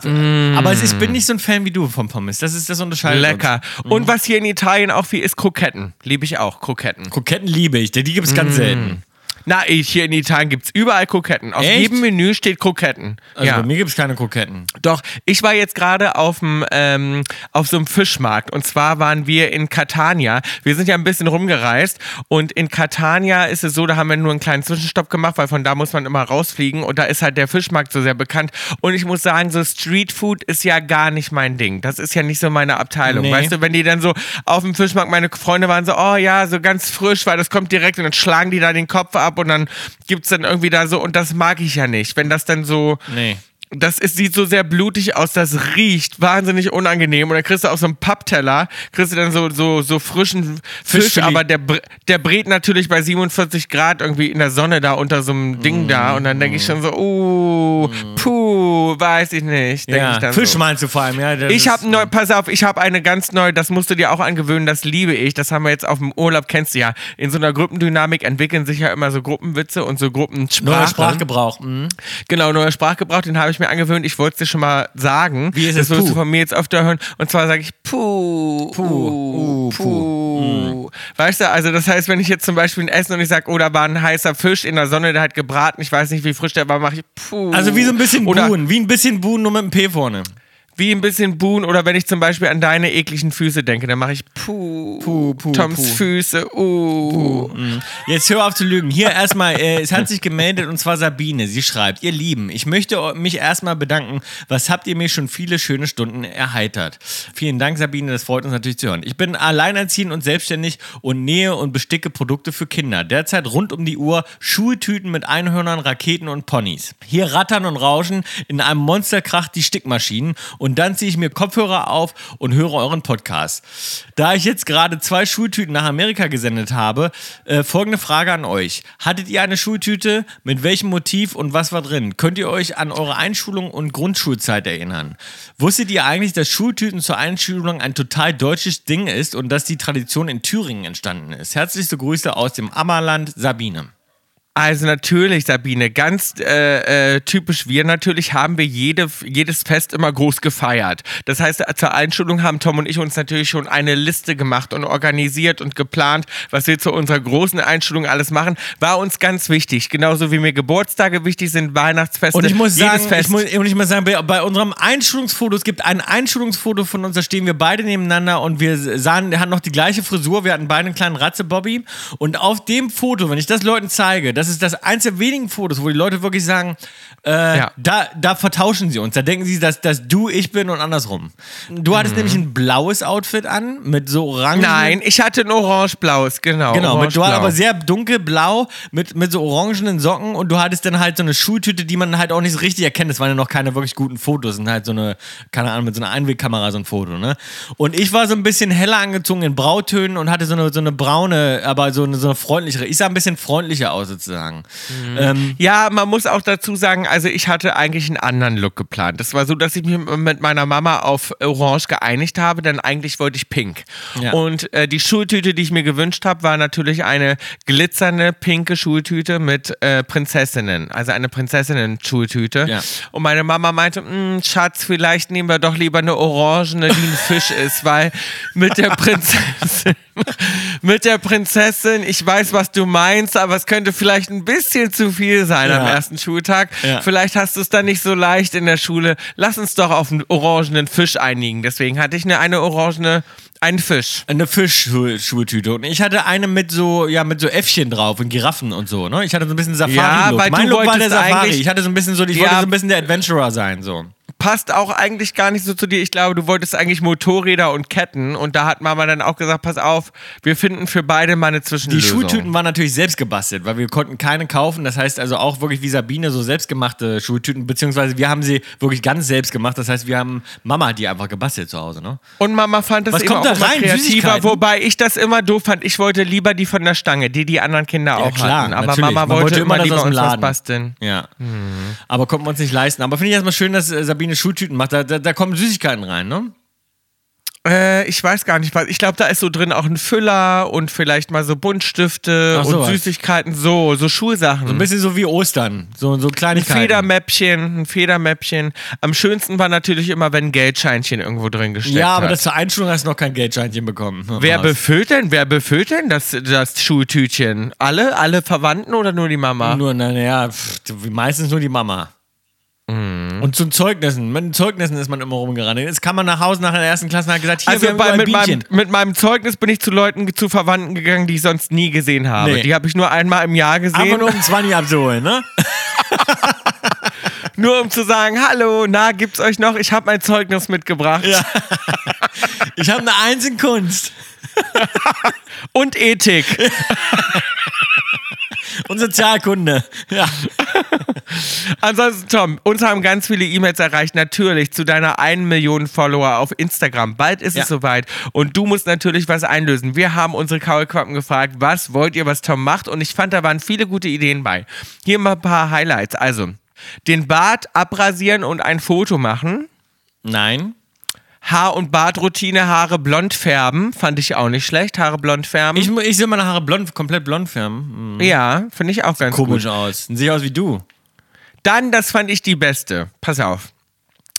Aber es ist, ich bin nicht so ein Fan wie du von Pommes. Das ist das Unterscheidung. Lecker. Und was hier in Italien auch viel ist, Kroketten. Liebe ich auch, Kroketten. Kroketten liebe ich. Die gibt es ganz selten. Na, ich, hier in Italien gibt es überall Kroketten. Auf Echt? jedem Menü steht Kroketten. Also ja. bei mir gibt es keine Kroketten. Doch, ich war jetzt gerade auf, ähm, auf so einem Fischmarkt und zwar waren wir in Catania. Wir sind ja ein bisschen rumgereist und in Catania ist es so, da haben wir nur einen kleinen Zwischenstopp gemacht, weil von da muss man immer rausfliegen und da ist halt der Fischmarkt so sehr bekannt. Und ich muss sagen, so Streetfood ist ja gar nicht mein Ding. Das ist ja nicht so meine Abteilung. Nee. Weißt du, wenn die dann so auf dem Fischmarkt, meine Freunde waren so, oh ja, so ganz frisch, weil das kommt direkt und dann schlagen die da den Kopf ab und dann gibt's dann irgendwie da so, und das mag ich ja nicht, wenn das dann so Nee. Das ist, sieht so sehr blutig aus, das riecht wahnsinnig unangenehm. Und dann kriegst du auf so einem Pappteller, kriegst du dann so, so, so frischen Fisch, Fischfilet. aber der, der brät natürlich bei 47 Grad irgendwie in der Sonne da unter so einem Ding da. Und dann denke ich schon so, uh, puh, weiß ich nicht. Ja, ich dann Fisch so. meinst du vor allem, ja. Ich habe neu, pass auf, ich habe eine ganz neue, das musst du dir auch angewöhnen, das liebe ich. Das haben wir jetzt auf dem Urlaub, kennst du ja. In so einer Gruppendynamik entwickeln sich ja immer so Gruppenwitze und so Gruppensprache. Neuer Sprachgebrauch. Mhm. Genau, neuer Sprachgebrauch, den habe ich mir angewöhnt. Ich wollte es dir schon mal sagen. Wie ist das es? wirst Puh. du von mir jetzt öfter hören. Und zwar sage ich Puh. Puh. Uh, Puh. Weißt du, also das heißt, wenn ich jetzt zum Beispiel ein Essen und ich sage, oh, da war ein heißer Fisch in der Sonne, der hat gebraten, ich weiß nicht, wie frisch der war, mache ich Puh. Also wie so ein bisschen Oder Buhn. Wie ein bisschen Buhn, nur mit einem P vorne. Wie ein bisschen Buhn. Oder wenn ich zum Beispiel an deine ekligen Füße denke, dann mache ich Puh. Puh, puh, Toms puh. Füße, uh. Jetzt hör auf zu lügen. Hier erstmal, äh, es hat sich gemeldet und zwar Sabine. Sie schreibt, ihr Lieben, ich möchte mich erstmal bedanken. Was habt ihr mir schon viele schöne Stunden erheitert? Vielen Dank, Sabine, das freut uns natürlich zu hören. Ich bin alleinerziehend und selbstständig und nähe und besticke Produkte für Kinder. Derzeit rund um die Uhr Schultüten mit Einhörnern, Raketen und Ponys. Hier rattern und rauschen in einem Monsterkrach die Stickmaschinen und dann ziehe ich mir Kopfhörer auf und höre euren Podcast. Da ich jetzt gerade zwei Schultüten nach Amerika gesendet habe, äh, folgende Frage an euch. Hattet ihr eine Schultüte? Mit welchem Motiv und was war drin? Könnt ihr euch an eure Einschulung und Grundschulzeit erinnern? Wusstet ihr eigentlich, dass Schultüten zur Einschulung ein total deutsches Ding ist und dass die Tradition in Thüringen entstanden ist? Herzlichste Grüße aus dem Ammerland, Sabine. Also natürlich, Sabine, ganz äh, äh, typisch wir natürlich haben wir jede, jedes Fest immer groß gefeiert. Das heißt, zur Einschulung haben Tom und ich uns natürlich schon eine Liste gemacht und organisiert und geplant, was wir zu unserer großen Einschulung alles machen. War uns ganz wichtig. Genauso wie mir Geburtstage wichtig sind, Weihnachtsfeste. Und ich muss jedes sagen, Fest. ich muss, und ich muss sagen, bei, unserem Einschulungsfoto, es gibt ein Einschulungsfoto von uns, da stehen wir beide nebeneinander und wir sahen, der hat noch die gleiche Frisur, wir hatten beide einen kleinen Ratze-Bobby. Und auf dem Foto, wenn ich das Leuten zeige, das das ist das eins der wenigen Fotos, wo die Leute wirklich sagen, äh, Ja. da, da vertauschen sie uns. Da denken sie, dass, dass du ich bin und andersrum. Du hattest nämlich ein blaues Outfit an mit so orangen. Nein, ich hatte ein orange-blaues, genau. Genau, mit, du orange-blau. aber sehr dunkelblau mit, mit so orangenen Socken und du hattest dann halt so eine Schultüte, die man halt auch nicht so richtig erkennt. Das waren ja noch keine wirklich guten Fotos. Das sind halt so eine, keine Ahnung, mit so einer Einwegkamera so ein Foto, ne? Und ich war so ein bisschen heller angezogen in Brautönen und hatte so eine, so eine braune, aber so eine, so eine freundlichere. Ich sah ein bisschen freundlicher aus sozusagen. Ähm, Ja, man muss auch dazu sagen, also ich hatte eigentlich einen anderen Look geplant. Das war so, dass ich mich mit meiner Mama auf Orange geeinigt habe, denn eigentlich wollte ich pink. Ja. Und äh, die Schultüte, die ich mir gewünscht habe, war natürlich eine glitzernde pinke Schultüte mit äh, Prinzessinnen, also eine Prinzessinnen-Schultüte. Ja. Und meine Mama meinte, "Mm, Schatz, vielleicht nehmen wir doch lieber eine orangene, die ein Fisch ist, weil mit der Prinzessin, mit der Prinzessin, ich weiß, was du meinst, aber es könnte vielleicht ein bisschen zu viel sein am Ja. ersten Schultag. Ja. Vielleicht hast du es dann nicht so leicht in der Schule. Lass uns doch auf einen orangenen Fisch einigen. Deswegen hatte ich eine, eine orangene, einen Fisch. eine Fischschultüte. Und ich hatte eine mit so, ja, mit so Äffchen drauf und Giraffen und so, ne? Ich hatte so ein bisschen Safari-Look. Ja, weil mein du Look war der Safari. Ich hatte so ein bisschen so, ich Ja. wollte so ein bisschen der Adventurer sein, so. Passt auch eigentlich gar nicht so zu dir. Ich glaube, du wolltest eigentlich Motorräder und Ketten und da hat Mama dann auch gesagt, pass auf, wir finden für beide mal eine Die Zwischenlösung. Schultüten waren natürlich selbst gebastelt, weil wir konnten keine kaufen. Das heißt also auch wirklich wie Sabine so selbstgemachte Schultüten, beziehungsweise wir haben sie wirklich ganz selbst gemacht. Das heißt, wir haben Mama die einfach gebastelt zu Hause, ne? Und Mama fand das Was eben kommt auch da rein? kreativer, wobei ich das immer doof fand. Ich wollte lieber die von der Stange, die die anderen Kinder auch klar, hatten. Aber natürlich. Mama wollte, wollte immer immer lieber uns was basteln. Ja. Aber konnten wir uns nicht leisten. Aber finde ich erstmal schön, dass äh, Sabine Schultüten macht. Da, da, da kommen Süßigkeiten rein, ne? Äh, ich weiß gar nicht was. Ich glaube, da ist so drin auch ein Füller und vielleicht mal so Buntstifte Ach, und. Süßigkeiten, so, so Schulsachen. Ein bisschen so wie Ostern. So, so ein Kleinigkeiten. Federmäppchen, ein Federmäppchen. Am schönsten war natürlich immer, wenn ein Geldscheinchen irgendwo drin gesteckt Ja, aber hat. das zur Einschulung hast du noch kein Geldscheinchen bekommen. Wer befüllt denn, wer befüllt denn das, das Schultütchen? Alle? Alle Verwandten oder nur die Mama? Nur, naja, meistens nur die Mama. Mhm. Und zu Zeugnissen. Mit den Zeugnissen ist man immer rumgerannt. Jetzt kam man nach Hause nach der ersten Klasse und hat gesagt, hier, Also bei, mit, meinem, mit meinem Zeugnis bin ich zu Leuten, zu Verwandten gegangen, die ich sonst nie gesehen habe. Nee. Die habe ich nur einmal im Jahr gesehen, Einfach nur, nur um 20 abzuholen, ne? um zu sagen, hallo, na, gibt's euch noch? Ich habe mein Zeugnis mitgebracht. Ja. Ich habe eine Eins in Kunst Und Ethik. und Sozialkunde. Ja. Ansonsten, Tom, uns haben ganz viele E-Mails erreicht, natürlich zu deiner 1 Million Follower auf Instagram. Bald ist Ja. es soweit und du musst natürlich was einlösen. Wir haben unsere Kaulquappen gefragt, was wollt ihr, was Tom macht und ich fand, da waren viele gute Ideen bei. Hier mal ein paar Highlights. Also, den Bart abrasieren und ein Foto machen. Nein. Haar- und Bartroutine, Haare blond färben, fand ich auch nicht schlecht. Haare blond färben. Ich, ich sehe meine Haare blond, komplett blond färben. Hm. ja, finde ich auch ganz Komisch gut. aus. Sehe aus wie du. Dann, das fand ich die beste. Pass auf.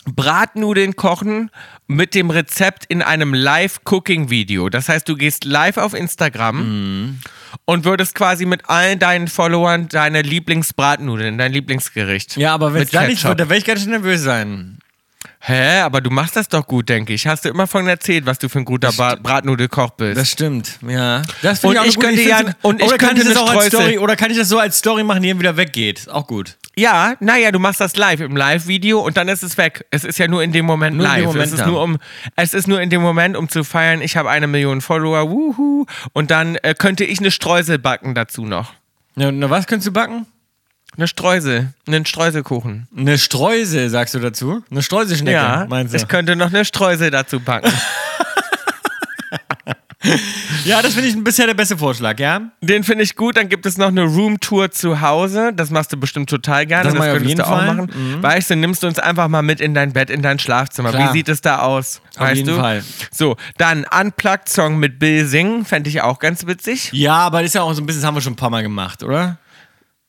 Bratnudeln kochen mit dem Rezept in einem Live-Cooking-Video. Das heißt, du gehst live auf Instagram und würdest quasi mit allen deinen Followern deine Lieblingsbratnudeln, dein Lieblingsgericht. Ja, aber wenn es da nicht wird, da werde ich ganz schön nervös sein. Hä, aber du machst das doch gut, denke ich. Hast du immer von erzählt, was du für ein guter Ba- Bratnudelkoch bist. Das stimmt, ja. Das Und ich könnte ja- und ich könnte das auch als Story Oder kann ich das so als Story machen, die eben wieder weggeht? Auch gut. Ja, naja, du machst das live im Live-Video und dann ist es weg. Es ist ja nur in dem Moment Nur in live. dem Moment es, ist dann. nur um, es ist nur in dem Moment, um zu feiern, ich habe eine Million Follower, wuhu. Und dann äh, könnte ich eine Streusel backen dazu noch. Na, na was könntest du backen? Eine Streusel, einen Streuselkuchen. Eine Streusel, sagst du dazu? Eine Streuselschnecke, ja, meinst du? ich könnte noch eine Streusel dazu backen. ja, das finde ich bisher der beste Vorschlag, ja? Den finde ich gut. Dann gibt es noch eine Roomtour zu Hause. Das machst du bestimmt total gerne. Das Das, könntest jeden du auch Fall. machen. Weißt du, nimmst du uns einfach mal mit in dein Bett, in dein Schlafzimmer. Klar. Wie sieht es da aus? Auf weißt jeden du? Fall. So, dann Unplugged-Song mit Bill singen. Fände ich auch ganz witzig. Ja, aber das ist ja auch so ein bisschen, das haben wir schon ein paar Mal gemacht, oder?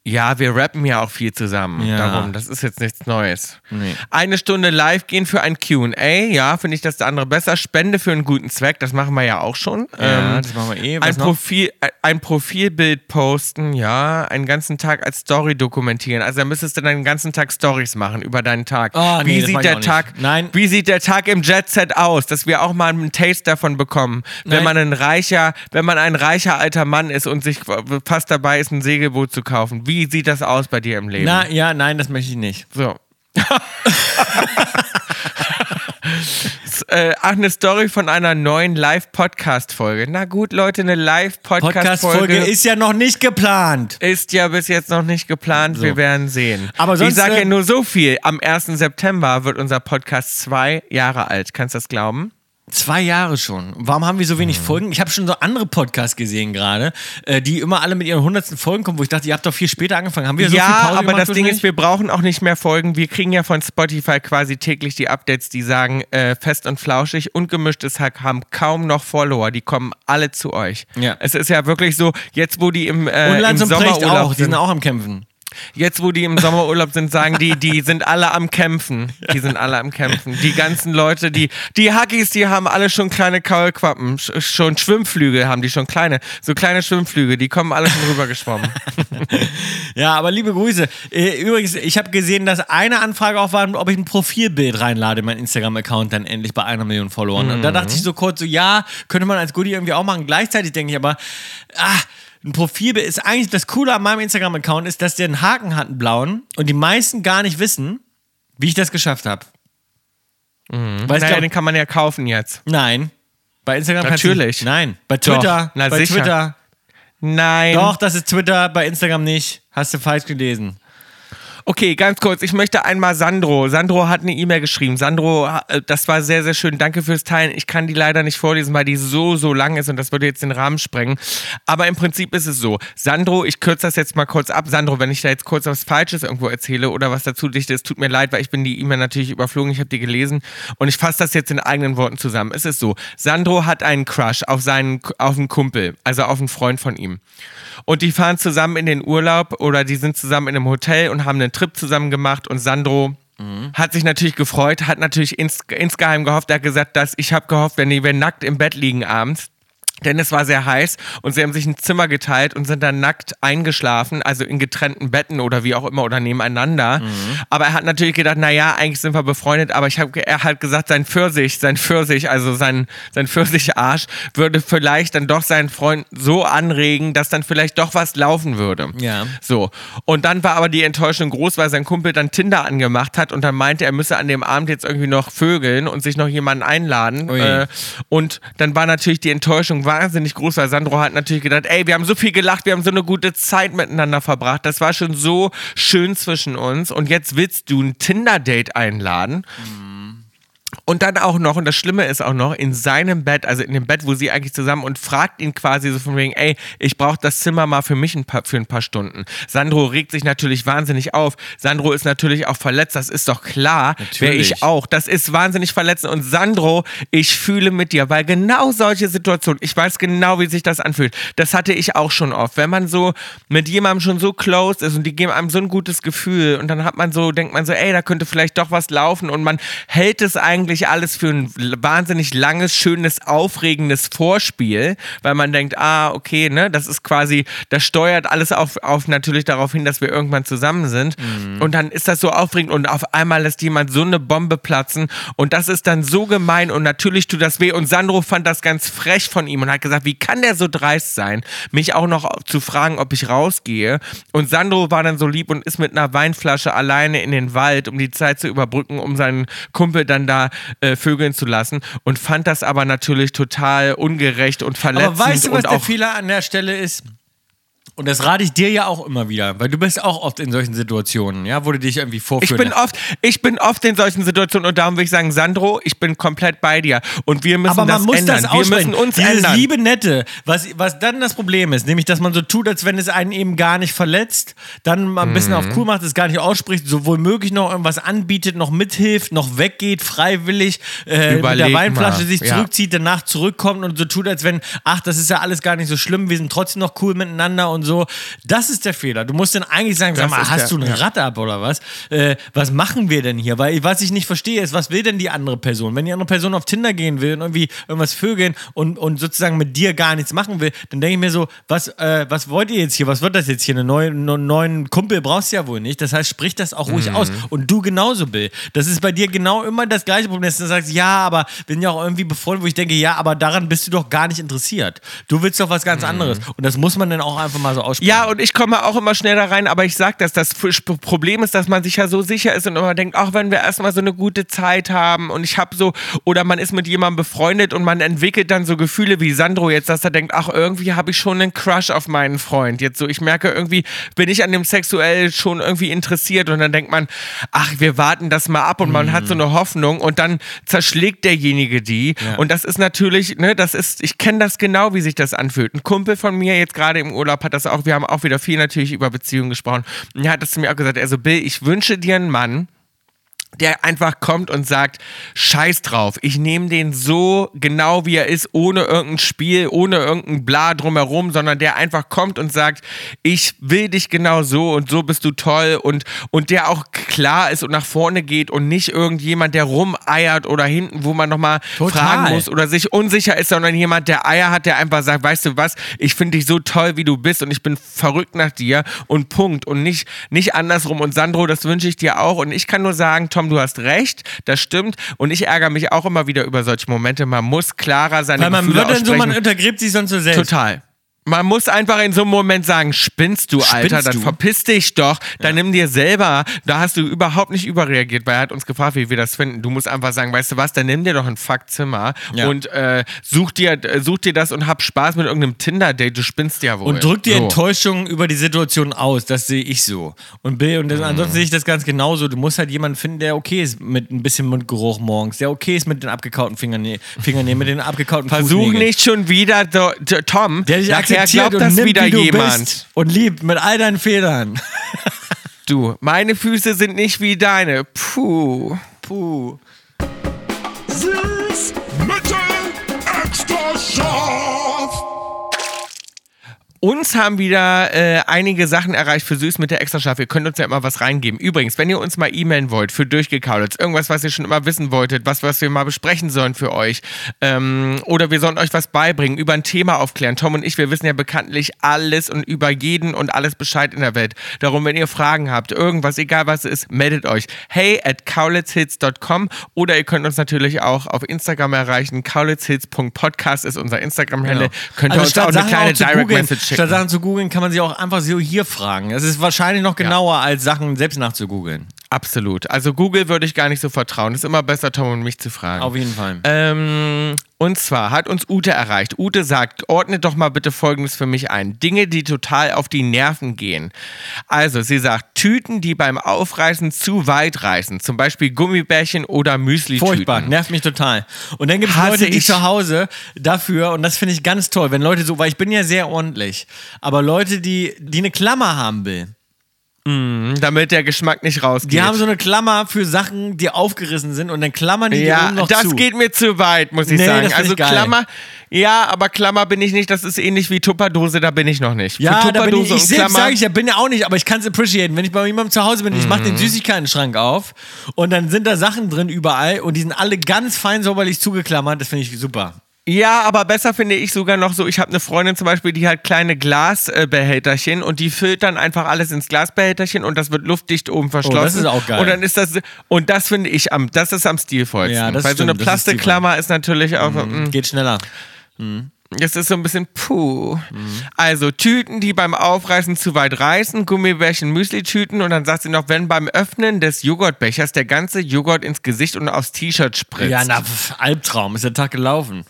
Ja, wir rappen ja auch viel zusammen. Ja. Darum, das ist jetzt nichts Neues. Nee. Eine Stunde live gehen für ein QA. Ja, finde ich das der andere besser. Spende für einen guten Zweck, das machen wir ja auch schon. Ja, Ähm, das machen wir eh. Was ein, noch? Profil, ein Profilbild posten, ja, einen ganzen Tag als Story dokumentieren. Also da müsstest du den ganzen Tag Stories machen über deinen Tag. Oh, nee, wie das sieht der. Tag? Nein. Wie sieht der Tag im Jet Set aus, dass wir auch mal einen Taste davon bekommen, wenn Nein. man ein reicher, wenn man ein reicher alter Mann ist und sich fast dabei ist, ein Segelboot zu kaufen. Wie sieht das aus bei dir im Leben? Na, ja, nein, das möchte ich nicht. So. Äh, ach, eine Story von einer neuen Live-Podcast-Folge. Na gut, Leute, eine Podcast-Folge Live-Podcast-Folge ist ja noch nicht geplant. ist ja bis jetzt noch nicht geplant. Wir werden sehen. Aber sonst, ich sage äh, ja nur so viel. Am 1. September wird unser Podcast zwei Jahre alt. Kannst du das glauben? Zwei Jahre schon. Warum haben wir so wenig Folgen? Ich habe schon so andere Podcasts gesehen gerade, äh, die immer alle mit ihren hundertsten Folgen kommen, wo ich dachte, ihr habt doch viel später angefangen. Haben wir so viel ja, Pause aber das Ding ist, wir brauchen auch nicht mehr Folgen. Wir kriegen ja von Spotify quasi täglich die Updates, die sagen, äh, fest und flauschig und gemischtes Hack haben kaum noch Follower. Die kommen alle zu euch. Ja. Es ist ja wirklich so, jetzt wo die im, äh, und im Sommerurlaub auch, die sind sind, auch am Kämpfen. Jetzt wo die im Sommerurlaub sind, sagen die, die sind alle am Kämpfen. Die sind alle am Kämpfen. Die ganzen Leute, die, die Hackies, die haben alle schon kleine Kaulquappen, sch- schon Schwimmflügel haben die schon kleine, so kleine Schwimmflüge, die kommen alle schon rübergeschwommen. Ja, aber liebe Grüße. Äh, Übrigens, ich habe gesehen, dass eine Anfrage auch war, ob ich ein Profilbild reinlade in meinen Instagram-Account dann endlich bei einer Million Followern. Und da dachte ich so kurz so, ja, könnte man als Goodie irgendwie auch machen. Gleichzeitig denke ich aber, ah, ein Profilbild ist eigentlich das Coole an meinem Instagram-Account ist, dass der einen Haken hat, einen blauen, und die meisten gar nicht wissen, wie ich das geschafft habe. Weißt naja, du, den kann man ja kaufen jetzt. nein. Bei Instagram Natürlich. Du, nein. Bei Doch. Twitter. Na, bei sicher. Twitter. Nein. Doch, das ist Twitter, bei Instagram nicht. Hast du falsch gelesen. Okay, ganz kurz. Ich möchte einmal Sandro. Sandro hat eine E-Mail geschrieben. Sandro, äh, das war sehr, sehr schön. Danke fürs Teilen. Ich kann die leider nicht vorlesen, weil die so, so lang ist und das würde jetzt den Rahmen sprengen. Aber im Prinzip ist es so. Sandro, ich kürze das jetzt mal kurz ab. Sandro, wenn ich da jetzt kurz was Falsches irgendwo erzähle oder was dazu dichte, es tut mir leid, weil ich bin die E-Mail natürlich überflogen. Ich habe die gelesen und ich fasse das jetzt in eigenen Worten zusammen. Es ist so. Sandro hat einen Crush auf seinen, auf einen Kumpel, also auf einen Freund von ihm. Und die fahren zusammen in den Urlaub oder die sind zusammen in einem Hotel und haben einen Trip zusammen gemacht und Sandro hat sich natürlich gefreut, hat natürlich ins, insgeheim gehofft, er hat gesagt, dass ich habe gehofft, wenn wir nackt im Bett liegen abends, denn es war sehr heiß und sie haben sich ein Zimmer geteilt und sind dann nackt eingeschlafen, also in getrennten Betten oder wie auch immer oder nebeneinander. Aber er hat natürlich gedacht, naja, eigentlich sind wir befreundet, aber ich hab, er hat gesagt, sein Pfirsich, sein Pfirsich, also sein, sein Pfirsicharsch würde vielleicht dann doch seinen Freund so anregen, dass dann vielleicht doch was laufen würde. Ja. So. Und dann war aber die Enttäuschung groß, weil sein Kumpel dann Tinder angemacht hat und dann meinte, er müsse an dem Abend jetzt irgendwie noch vögeln und sich noch jemanden einladen. Äh, und dann war natürlich die Enttäuschung wahnsinnig groß, weil Sandro hat natürlich gedacht, ey, wir haben so viel gelacht, wir haben so eine gute Zeit miteinander verbracht. Das war schon so schön zwischen uns. Und jetzt willst du ein Tinder-Date einladen. Und dann auch noch, und das Schlimme ist auch noch, in seinem Bett, also in dem Bett, wo sie eigentlich zusammen und fragt ihn quasi so von wegen, ey, ich brauche das Zimmer mal für mich ein paar, für ein paar Stunden. Sandro regt sich natürlich wahnsinnig auf. Sandro ist natürlich auch verletzt, das ist doch klar. Wäre Natürlich. ich auch. Das ist wahnsinnig verletzend. Und Sandro, ich fühle mit dir, weil genau solche Situationen, ich weiß genau, wie sich das anfühlt. Das hatte ich auch schon oft. Wenn man so mit jemandem schon so close ist und die geben einem so ein gutes Gefühl und dann hat man so, denkt man so, ey, da könnte vielleicht doch was laufen und man hält es eigentlich alles für ein wahnsinnig langes, schönes, aufregendes Vorspiel, weil man denkt, ah, okay, ne, das ist quasi, das steuert alles auf, auf natürlich darauf hin, dass wir irgendwann zusammen sind. Und dann ist das so aufregend und auf einmal lässt jemand so eine Bombe platzen und das ist dann so gemein und natürlich tut das weh. Und Sandro fand das ganz frech von ihm und hat gesagt, wie kann der so dreist sein, mich auch noch zu fragen, ob ich rausgehe. Und Sandro war dann so lieb und ist mit einer Weinflasche alleine in den Wald, um die Zeit zu überbrücken, um seinen Kumpel dann da äh, vögeln zu lassen und fand das aber natürlich total ungerecht und verletzend. Aber weißt du, was der Fehler an der Stelle ist? Und das rate ich dir ja auch immer wieder, weil du bist auch oft in solchen Situationen, ja, wo du dich irgendwie Ich vorführen bin oft, ich bin oft in solchen Situationen und darum will ich sagen, Sandro, ich bin komplett bei dir und wir müssen aber man das muss ändern. das wir müssen uns Dieses ändern. liebe Nette, was, was dann das Problem ist, nämlich, dass man so tut, als wenn es einen eben gar nicht verletzt, dann mal ein bisschen Mhm. auf cool macht, es gar nicht ausspricht, sowohl möglich noch irgendwas anbietet, noch mithilft, noch weggeht, freiwillig, äh, mit der Weinflasche mal, sich ja. zurückzieht, danach zurückkommt und so tut, als wenn, ach, das ist ja alles gar nicht so schlimm, wir sind trotzdem noch cool miteinander und so. Das ist der Fehler. Du musst dann eigentlich sagen, sag mal, hast der- du ein ja. Rad ab oder was? Äh, was machen wir denn hier? Weil was ich nicht verstehe ist, was will denn die andere Person? Wenn die andere Person auf Tinder gehen will und irgendwie irgendwas vögeln und, und sozusagen mit dir gar nichts machen will, dann denke ich mir so, was, äh, was wollt ihr jetzt hier? Was wird das jetzt hier? Einen neuen, einen neuen Kumpel brauchst du ja wohl nicht. Das heißt, sprich das auch Mhm. ruhig aus. Und du genauso, Bill. Das ist bei dir genau immer das gleiche Problem, dass du sagst, ja, aber wir sind ja auch irgendwie befreundet, wo ich denke, ja, aber daran bist du doch gar nicht interessiert. Du willst doch was Mhm. ganz anderes. Und das muss man dann auch einfach mal mal so aussprechen. Ja, und ich komme auch immer schneller rein, aber ich sag das, das Problem ist, dass man sich ja so sicher ist und immer denkt, auch wenn wir erstmal so eine gute Zeit haben und ich habe so, oder man ist mit jemandem befreundet und man entwickelt dann so Gefühle wie Sandro jetzt, dass er denkt, ach, irgendwie habe ich schon einen Crush auf meinen Freund. Jetzt so, ich merke irgendwie, bin ich an dem sexuell schon irgendwie interessiert und dann denkt man, ach, wir warten das mal ab und man hat so eine Hoffnung und dann zerschlägt derjenige die und das ist natürlich, ne, das ist, ich kenne das genau, wie sich das anfühlt. Ein Kumpel von mir jetzt gerade im Urlaub hat das auch, wir haben auch wieder viel natürlich über Beziehungen gesprochen. Und er hat das zu mir auch gesagt, also Bill, ich wünsche dir einen Mann, der einfach kommt und sagt, scheiß drauf, ich nehme den so genau wie er ist, ohne irgendein Spiel, ohne irgendein Bla drumherum, sondern der einfach kommt und sagt, ich will dich genau so und so bist du toll und, und der auch klar ist und nach vorne geht und nicht irgendjemand, der rumeiert oder hinten, wo man nochmal fragen muss oder sich unsicher ist, sondern jemand, der Eier hat, der einfach sagt, weißt du was, ich finde dich so toll, wie du bist und ich bin verrückt nach dir und Punkt und nicht, nicht andersrum. Und Sandro, das wünsche ich dir auch und ich kann nur sagen, Tom, du hast recht, das stimmt und ich ärgere mich auch immer wieder über solche Momente, man muss klarer seine Weil man Gefühle wird dann so, man untergräbt sich sonst so selbst. Total. Man muss einfach in so einem Moment sagen, spinnst du, Alter, Spinnst dann du? verpiss dich doch, dann nimm dir selber, da hast du überhaupt nicht überreagiert, weil er hat uns gefragt, wie wir das finden. Du musst einfach sagen, weißt du was, dann nimm dir doch ein Fuckzimmer Ja. und äh, such, dir, äh, such dir das und hab Spaß mit irgendeinem Tinder-Date, du spinnst ja wohl. Und drück die so. Enttäuschung über die Situation aus. Das sehe ich so. Und Bill, und Mhm. das, ansonsten sehe ich das ganz genauso. Du musst halt jemanden finden, der okay ist mit ein bisschen Mundgeruch morgens, der okay ist mit den abgekauten Fingernä Fingernägeln, mit den abgekauten Versuch Fußnägeln. nicht schon wieder, Tom, Der dich nachher akzeptiert glaubt und das nimmt, wieder wie du jemand. bist und liebt mit all deinen Fehlern. Du, meine Füße sind nicht wie deine. Puh. Puh. Uns haben wieder äh, einige Sachen erreicht für Süß mit der Extrascharf. Ihr könnt uns ja immer was reingeben. Übrigens, wenn ihr uns mal e-mailen wollt für Durchgekaulitz, irgendwas, was ihr schon immer wissen wolltet, was, was wir mal besprechen sollen für euch, ähm, oder wir sollen euch was beibringen, über ein Thema aufklären. Tom und ich, wir wissen ja bekanntlich alles und über jeden und alles Bescheid in der Welt. Darum, wenn ihr Fragen habt, irgendwas, egal was es ist, meldet euch. Hey at kaulitzhits.com oder ihr könnt uns natürlich auch auf Instagram erreichen. kaulitzhits.podcast ist unser Instagram-Handle. Könnt ihr uns auch eine Sachen kleine auch Direct Message schicken. statt Sachen zu googeln, kann man sich auch einfach so hier fragen. Es ist wahrscheinlich noch genauer, als Sachen selbst nachzugoogeln. Absolut. Also Google würde ich gar nicht so vertrauen. Es ist immer besser, Tom und mich zu fragen. Auf jeden Fall. Ähm, und zwar hat uns Ute erreicht. Ute sagt, ordnet doch mal bitte Folgendes für mich ein. Dinge, die total auf die Nerven gehen. Also, sie sagt, Tüten, die beim Aufreißen zu weit reißen. Zum Beispiel Gummibärchen oder Müsli-Tüten. Furchtbar, nervt mich total. Und dann gibt es Leute, die ich. zu Hause dafür, und das finde ich ganz toll, wenn Leute so, weil ich bin ja sehr ordentlich, aber Leute, die, die eine Klammer haben will, Damit der Geschmack nicht rausgeht. die haben so eine Klammer für Sachen, die aufgerissen sind und dann klammern die die ja, oben noch das zu. geht mir zu weit, muss ich Nee, sagen. das also. Klammer, ja, aber Klammer bin ich nicht. Das ist ähnlich wie Tupperdose, da bin ich noch nicht. ja, Für da bin ich, ich und selbst sage ich ja, bin ja auch nicht, aber ich kann es appreciaten. Wenn ich bei jemandem zu Hause bin, ich mache den Mhm. Süßigkeiten-Schrank auf und dann sind da Sachen drin überall und die sind alle ganz fein säuberlich zugeklammert. Das finde ich super. Ja, aber besser finde ich sogar noch so, ich habe eine Freundin zum Beispiel, die hat kleine Glasbehälterchen und die füllt dann einfach alles ins Glasbehälterchen und das wird luftdicht oben verschlossen. Oh, das ist auch geil. Und dann ist das, und das finde ich am, das ist am stilvollsten. Ja, das Weil so eine stimmt, das ist Plastikklammer ist natürlich auch, mm, Geht schneller. das ist so ein bisschen puh. Mhm. Also Tüten, die beim Aufreißen zu weit reißen, Gummibärchen, Müsli-Tüten und dann sagt sie noch, wenn beim Öffnen des Joghurtbechers der ganze Joghurt ins Gesicht und aufs T-Shirt spritzt. Ja, na, Albtraum, ist der Tag gelaufen.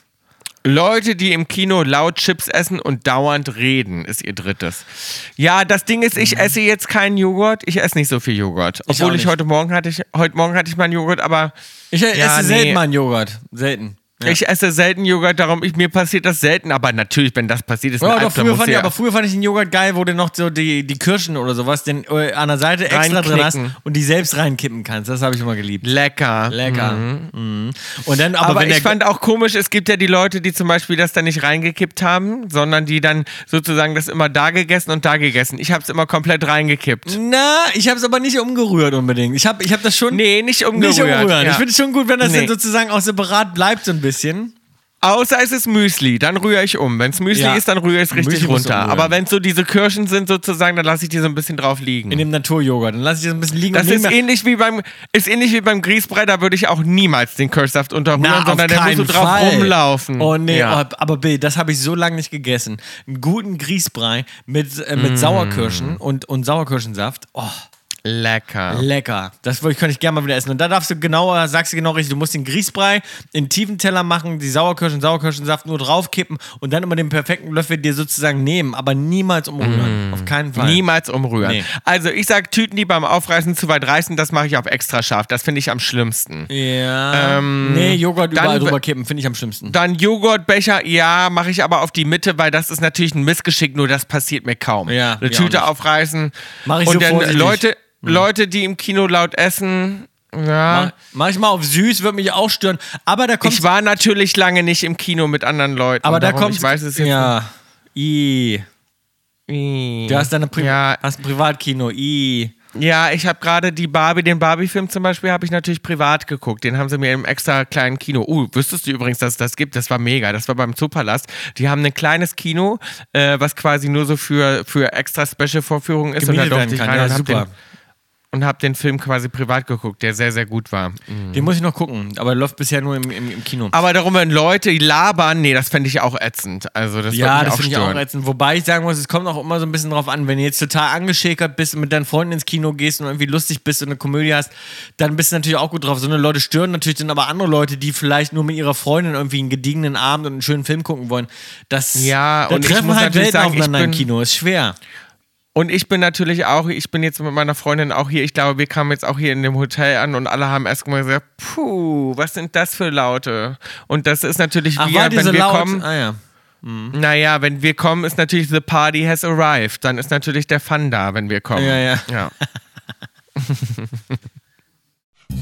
Leute, die im Kino laut Chips essen und dauernd reden, ist ihr drittes. Ja, das Ding ist, ich esse jetzt keinen Joghurt. Ich esse nicht so viel Joghurt. Mhm. Ich Obwohl ich, nicht. heute Morgen hatte ich, heute Morgen hatte ich meinen Joghurt, aber Ich esse Ja, nee. selten mal einen Joghurt. Selten. Ja. ich esse selten Joghurt, darum ich, mir passiert das selten. Aber natürlich, wenn das passiert, ist Ja, doch, früher fand ich, aber früher fand ich den Joghurt geil, wo du noch so die, die Kirschen oder sowas den, äh, an der Seite extra drin hast und die selbst reinkippen kannst. Das habe ich immer geliebt. Lecker. Lecker. Mhm. Und dann, aber, Aber, ich fand auch komisch, es gibt ja die Leute, die zum Beispiel das dann nicht reingekippt haben, sondern die dann sozusagen das immer da gegessen und da gegessen. Ich habe es immer komplett reingekippt. na, ich habe es aber nicht umgerührt unbedingt. Ich habe ich hab das schon Nee, nicht umgerührt. nicht umrühren. Ja. Ich finde es schon gut, wenn das Nee. dann sozusagen auch separat bleibt so ein bisschen. Außer es ist Müsli, dann rühre ich um. Wenn es Müsli Ja. ist, dann rühre ich es richtig Müsli musst du runter. umrühren. Aber wenn es so diese Kirschen sind sozusagen, dann lasse ich die so ein bisschen drauf liegen. In dem Naturjoghurt. Dann lasse ich das ein bisschen liegen. das und ist ähnlich wie beim ist ähnlich wie beim Grießbrei, da würde ich auch niemals den Kirschsaft unterrühren, Na, sondern der muss keinen so drauf Fall. rumlaufen. Oh nee, ja. oh, aber Bill, das habe ich so lange nicht gegessen. Einen guten Grießbrei mit, äh, Mm. mit Sauerkirschen und, und Sauerkirschensaft. Oh, lecker. lecker. Das wollte ich, könnte ich gerne mal wieder essen. Und da darfst du genauer, sagst du genau richtig, du musst den Grießbrei in tiefen Teller machen, die Sauerkirschen, Sauerkirschensaft nur draufkippen und dann immer den perfekten Löffel dir sozusagen nehmen, aber niemals umrühren. Auf keinen Fall. Niemals umrühren. Nee. Also ich sag Tüten, die beim Aufreißen zu weit reißen, das mache ich auf extra scharf. Das finde ich am schlimmsten. Ja. Ähm, nee, Joghurt überall drüber kippen, finde ich am schlimmsten. Dann Joghurtbecher, ja, mache ich aber auf die Mitte, weil das ist natürlich ein Missgeschick, nur das passiert mir kaum. Ja, Eine Tüte aufreißen. Mach ich Und so dann vorsichtig. Leute, Leute, die im Kino laut essen, ja. Mach, mach ich mal auf süß, wird mich auch stören. Aber da kommt Ich war natürlich lange nicht im Kino mit anderen Leuten. aber da kommt Ich weiß es jetzt Ja. I. nicht. Du hast deine Pri ja, hast ein Privatkino. I. ja, ich habe gerade die Barbie, den Barbie-Film zum Beispiel, habe ich natürlich privat geguckt. Den haben sie mir im extra kleinen Kino. Uh, wüsstest du übrigens, dass es das gibt? Das war mega. Das war beim Zoopalast. Die haben ein kleines Kino, äh, was quasi nur so für, für extra Special-Vorführungen ist. Gemietet und da durfte ich rein Ja, und super. Den, und habe den Film quasi privat geguckt, der sehr, sehr gut war. Mhm. Den muss ich noch gucken, aber läuft bisher nur im, im, im Kino. Aber darum, wenn Leute labern, nee, das fände ich auch ätzend. Also das ja, das finde ich auch ätzend. Wobei ich sagen muss, es kommt auch immer so ein bisschen drauf an, wenn du jetzt total angeschäkert bist und mit deinen Freunden ins Kino gehst und irgendwie lustig bist und eine Komödie hast, dann bist du natürlich auch gut drauf. So eine Leute stören natürlich dann aber andere Leute, die vielleicht nur mit ihrer Freundin irgendwie einen gediegenen Abend und einen schönen Film gucken wollen. Das, Ja, und treffen halt Welten sagen, aufeinander im Kino. Ist schwer. Und ich bin natürlich auch, ich bin jetzt mit meiner Freundin auch hier, ich glaube, wir kamen jetzt auch hier in dem Hotel an und alle haben erst mal gesagt, puh, was sind das für Laute? Und das ist natürlich Ach, wir, wenn wir laut? kommen, Ah ja. naja, wenn wir kommen, ist natürlich the party has arrived. Dann ist natürlich der Fun da, wenn wir kommen. Ja, ja. ja.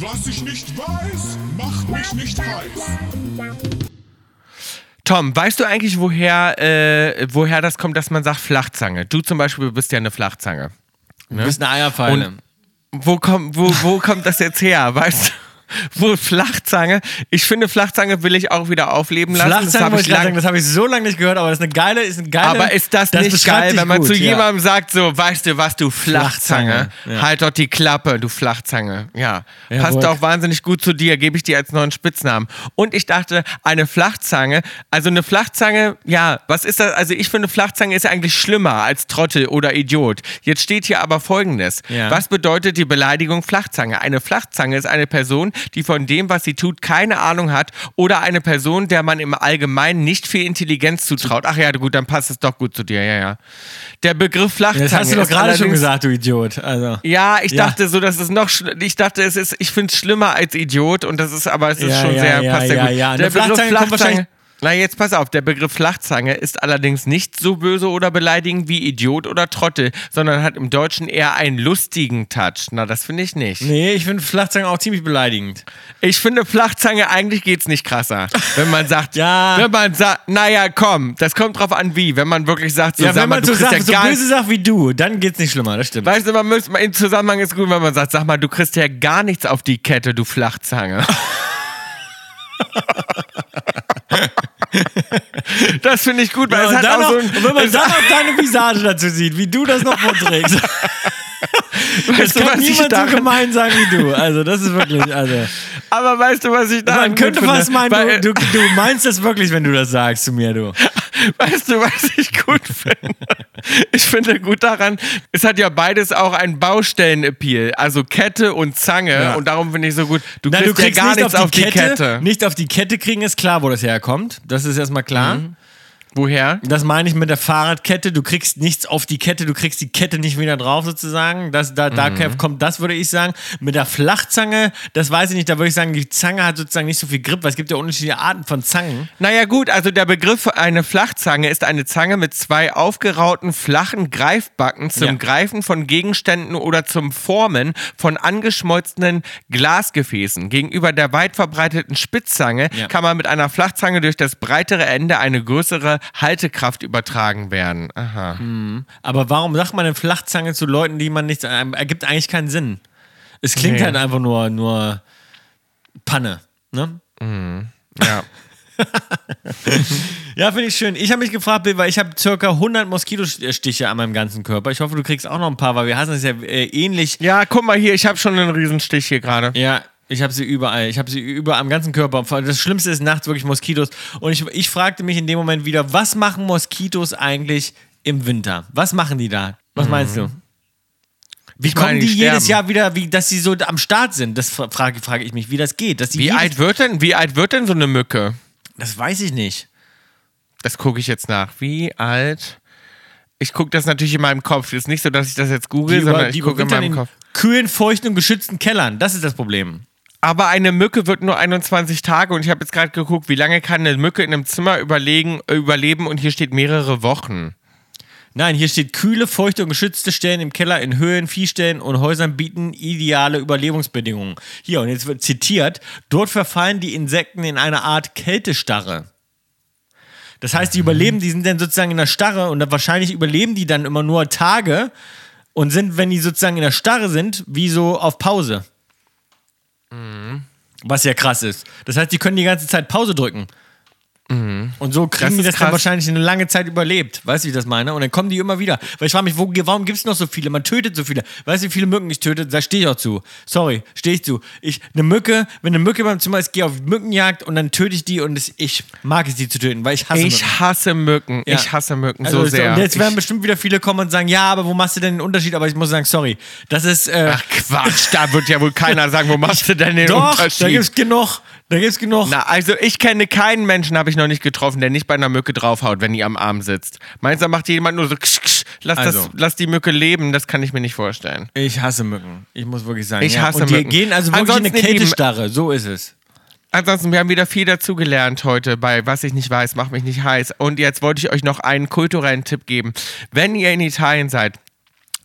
Was ich nicht weiß, macht mich nicht heiß. Tom, weißt du eigentlich, woher, äh, woher das kommt, dass man sagt Flachzange? Du zum Beispiel bist ja eine Flachzange. Du bist eine Eierpfeile. Wo kommt, wo, wo kommt das jetzt her? Weißt du? Wo Flachzange? Ich finde, Flachzange will ich auch wieder aufleben lassen. das Flachzange habe muss ich lang, sagen, das habe ich so lange nicht gehört, aber das ist eine geile, ist eine geile. Aber ist das, nicht beschreibt geil, wenn man gut, zu ja. jemandem sagt, so, weißt du was, du Flachzange, Flachzange, ja. halt doch die Klappe, du Flachzange. Ja, Ja, passt wohl. auch wahnsinnig gut zu dir, gebe ich dir als neuen Spitznamen. Und ich dachte, eine Flachzange, also eine Flachzange, ja, was ist das? Also ich finde, Flachzange ist ja eigentlich schlimmer als Trottel oder Idiot. Jetzt steht hier aber folgendes. Was bedeutet die Beleidigung Flachzange? Eine Flachzange ist eine Person, die von dem, was sie tut, keine Ahnung hat oder eine Person, der man im Allgemeinen nicht viel Intelligenz zutraut. Ach ja, gut, dann passt es doch gut zu dir, ja, ja. Der Begriff Flachzange Das hast du doch gerade schon gesagt, du Idiot. Also. Ja, ich Ja. dachte so, das ist noch, ich dachte, es ist, ich finde es schlimmer als Idiot und das ist, aber es ist Ja, schon ja, sehr, ja, passt sehr ja, gut. ja. Der Eine Begriff Flachzange, wahrscheinlich- na jetzt pass auf, der Begriff Flachzange ist allerdings nicht so böse oder beleidigend wie Idiot oder Trottel, sondern hat im Deutschen eher einen lustigen Touch. Na, das finde ich nicht. Nee, ich finde Flachzange auch ziemlich beleidigend. Ich finde Flachzange, eigentlich geht's nicht krasser. Wenn man sagt, Ja. wenn man sagt, naja, komm, das kommt drauf an wie. Wenn man wirklich sagt, so, ja, sag wenn mal, man du so, sagt, ja so böse sagt wie du, dann geht's nicht schlimmer, das stimmt. Weißt du, man muss, im Zusammenhang ist gut, wenn man sagt, sag mal, du kriegst ja gar nichts auf die Kette, du Flachzange. das finde ich gut, weil Ja, es hat auch noch, so ein, wenn man dann noch deine Visage dazu sieht, wie du das noch vorträgst. Das weißt du, kann niemand so gemein sagen wie du. Also, das ist wirklich, also. Aber weißt du, was ich da Man könnte fast meinen, du, du, du meinst das wirklich, wenn du das sagst zu mir, du. Weißt du, was ich gut finde? Ich finde gut daran, es hat ja beides auch einen Baustellen-Appeal. Also Kette und Zange. Ja. Und darum finde ich so gut. Du Na, kriegst, du kriegst ja gar nicht nichts auf auf die, die Kette, Kette. Nicht auf die Kette kriegen ist klar, wo das herkommt. Das ist erstmal klar. Mhm. Woher? Das meine ich mit der Fahrradkette. Du kriegst nichts auf die Kette, du kriegst die Kette nicht wieder drauf sozusagen. Das, da, da Mhm. kommt das, würde ich sagen. Mit der Flachzange, das weiß ich nicht, da würde ich sagen, die Zange hat sozusagen nicht so viel Grip, weil es gibt ja unterschiedliche Arten von Zangen. Naja gut, also der Begriff eine Flachzange ist eine Zange mit zwei aufgerauten flachen Greifbacken zum Ja. Greifen von Gegenständen oder zum Formen von angeschmolzenen Glasgefäßen. Gegenüber der weit verbreiteten Spitzzange Ja. kann man mit einer Flachzange durch das breitere Ende eine größere Haltekraft übertragen werden. Aha. Aber warum sagt man denn Flachzange zu Leuten, die man nicht. ähm, ergibt eigentlich keinen Sinn. Es klingt Nee. halt einfach nur, nur Panne. Ne? Ja. Ja, finde ich schön. Ich habe mich gefragt, Bill, weil ich habe circa 100 Moskitostiche an meinem ganzen Körper. Ich hoffe, du kriegst auch noch ein paar, weil wir hassen es ja äh, ähnlich. Ja, guck mal hier, ich habe schon einen Riesenstich hier gerade. Ja, ich habe sie überall. Ich habe sie überall am ganzen Körper. Das Schlimmste ist nachts wirklich Moskitos. Und ich, ich fragte mich in dem Moment wieder, was machen Moskitos eigentlich im Winter? Was machen die da? Was meinst du? Wie Ich meine, kommen die die jedes. Jahr wieder, wie, dass sie so am Start sind? Das fra- frage, frage ich mich, wie das geht. Wie alt wird denn, wie alt wird denn so eine Mücke? Das weiß ich nicht. Das gucke ich jetzt nach. Wie alt? Ich gucke das natürlich in meinem Kopf. Es ist nicht so, dass ich das jetzt google, Die, sondern über, ich die gucke in meinem in Kopf. kühlen, feuchten und geschützten Kellern. Das ist das Problem. Aber eine Mücke wird nur 21 Tage und ich habe jetzt gerade geguckt, wie lange kann eine Mücke in einem Zimmer überlegen, überleben und hier steht mehrere Wochen. Nein, hier steht kühle, feuchte und geschützte Stellen im Keller in Höhlen, Viehstellen und Häusern bieten ideale Überlebensbedingungen. Hier, und jetzt wird zitiert, dort verfallen die Insekten in eine Art Kältestarre. Das heißt, die überleben, die sind dann sozusagen in der Starre und dann wahrscheinlich überleben die dann immer nur Tage und sind, wenn die sozusagen in der Starre sind, wie so auf Pause. Was ja krass ist. Das heißt, die können die ganze Zeit Pause drücken. Und so kriegen Das die das dann krass. wahrscheinlich eine lange Zeit überlebt. Weißt du, wie ich das meine? Und dann kommen die immer wieder. Weil ich frage mich, wo, warum gibt es noch so viele? Man tötet so viele. Weißt du, wie viele Mücken ich töte? Da stehe ich auch zu. Sorry, stehe ich zu. Ich, eine Mücke, wenn eine Mücke beim Zimmer ist, gehe auf Mückenjagd und dann töte ich die und es, ich mag es, die zu töten, weil ich hasse Ich Mücken. hasse Mücken. Ja. Ich hasse Mücken Also, so sehr. Und jetzt werden ich, bestimmt wieder viele kommen und sagen, ja, aber wo machst du denn den Unterschied? Aber ich muss sagen, sorry. Das ist. Äh, Ach Quatsch, da wird ja wohl keiner sagen, wo machst du denn den doch, Unterschied? da gibt's genug. Da gibt's genug. Na, also ich kenne keinen Menschen, habe ich noch nicht getroffen, der nicht bei einer Mücke draufhaut, wenn die am Arm sitzt. Meinst du, da macht jemand nur so ksch, ksch, lass, Also. das, lass die Mücke leben? Das kann ich mir nicht vorstellen. Ich hasse Mücken. Ich muss wirklich sagen. Ich ja. hasse und die Mücken. gehen also wirklich in eine Ansonsten, ihr Lieben- Kältestarre. So ist es. Ansonsten, wir haben wieder viel dazugelernt heute bei Was ich nicht weiß, macht mich nicht heiß. Und jetzt wollte ich euch noch einen kulturellen Tipp geben. Wenn ihr in Italien seid,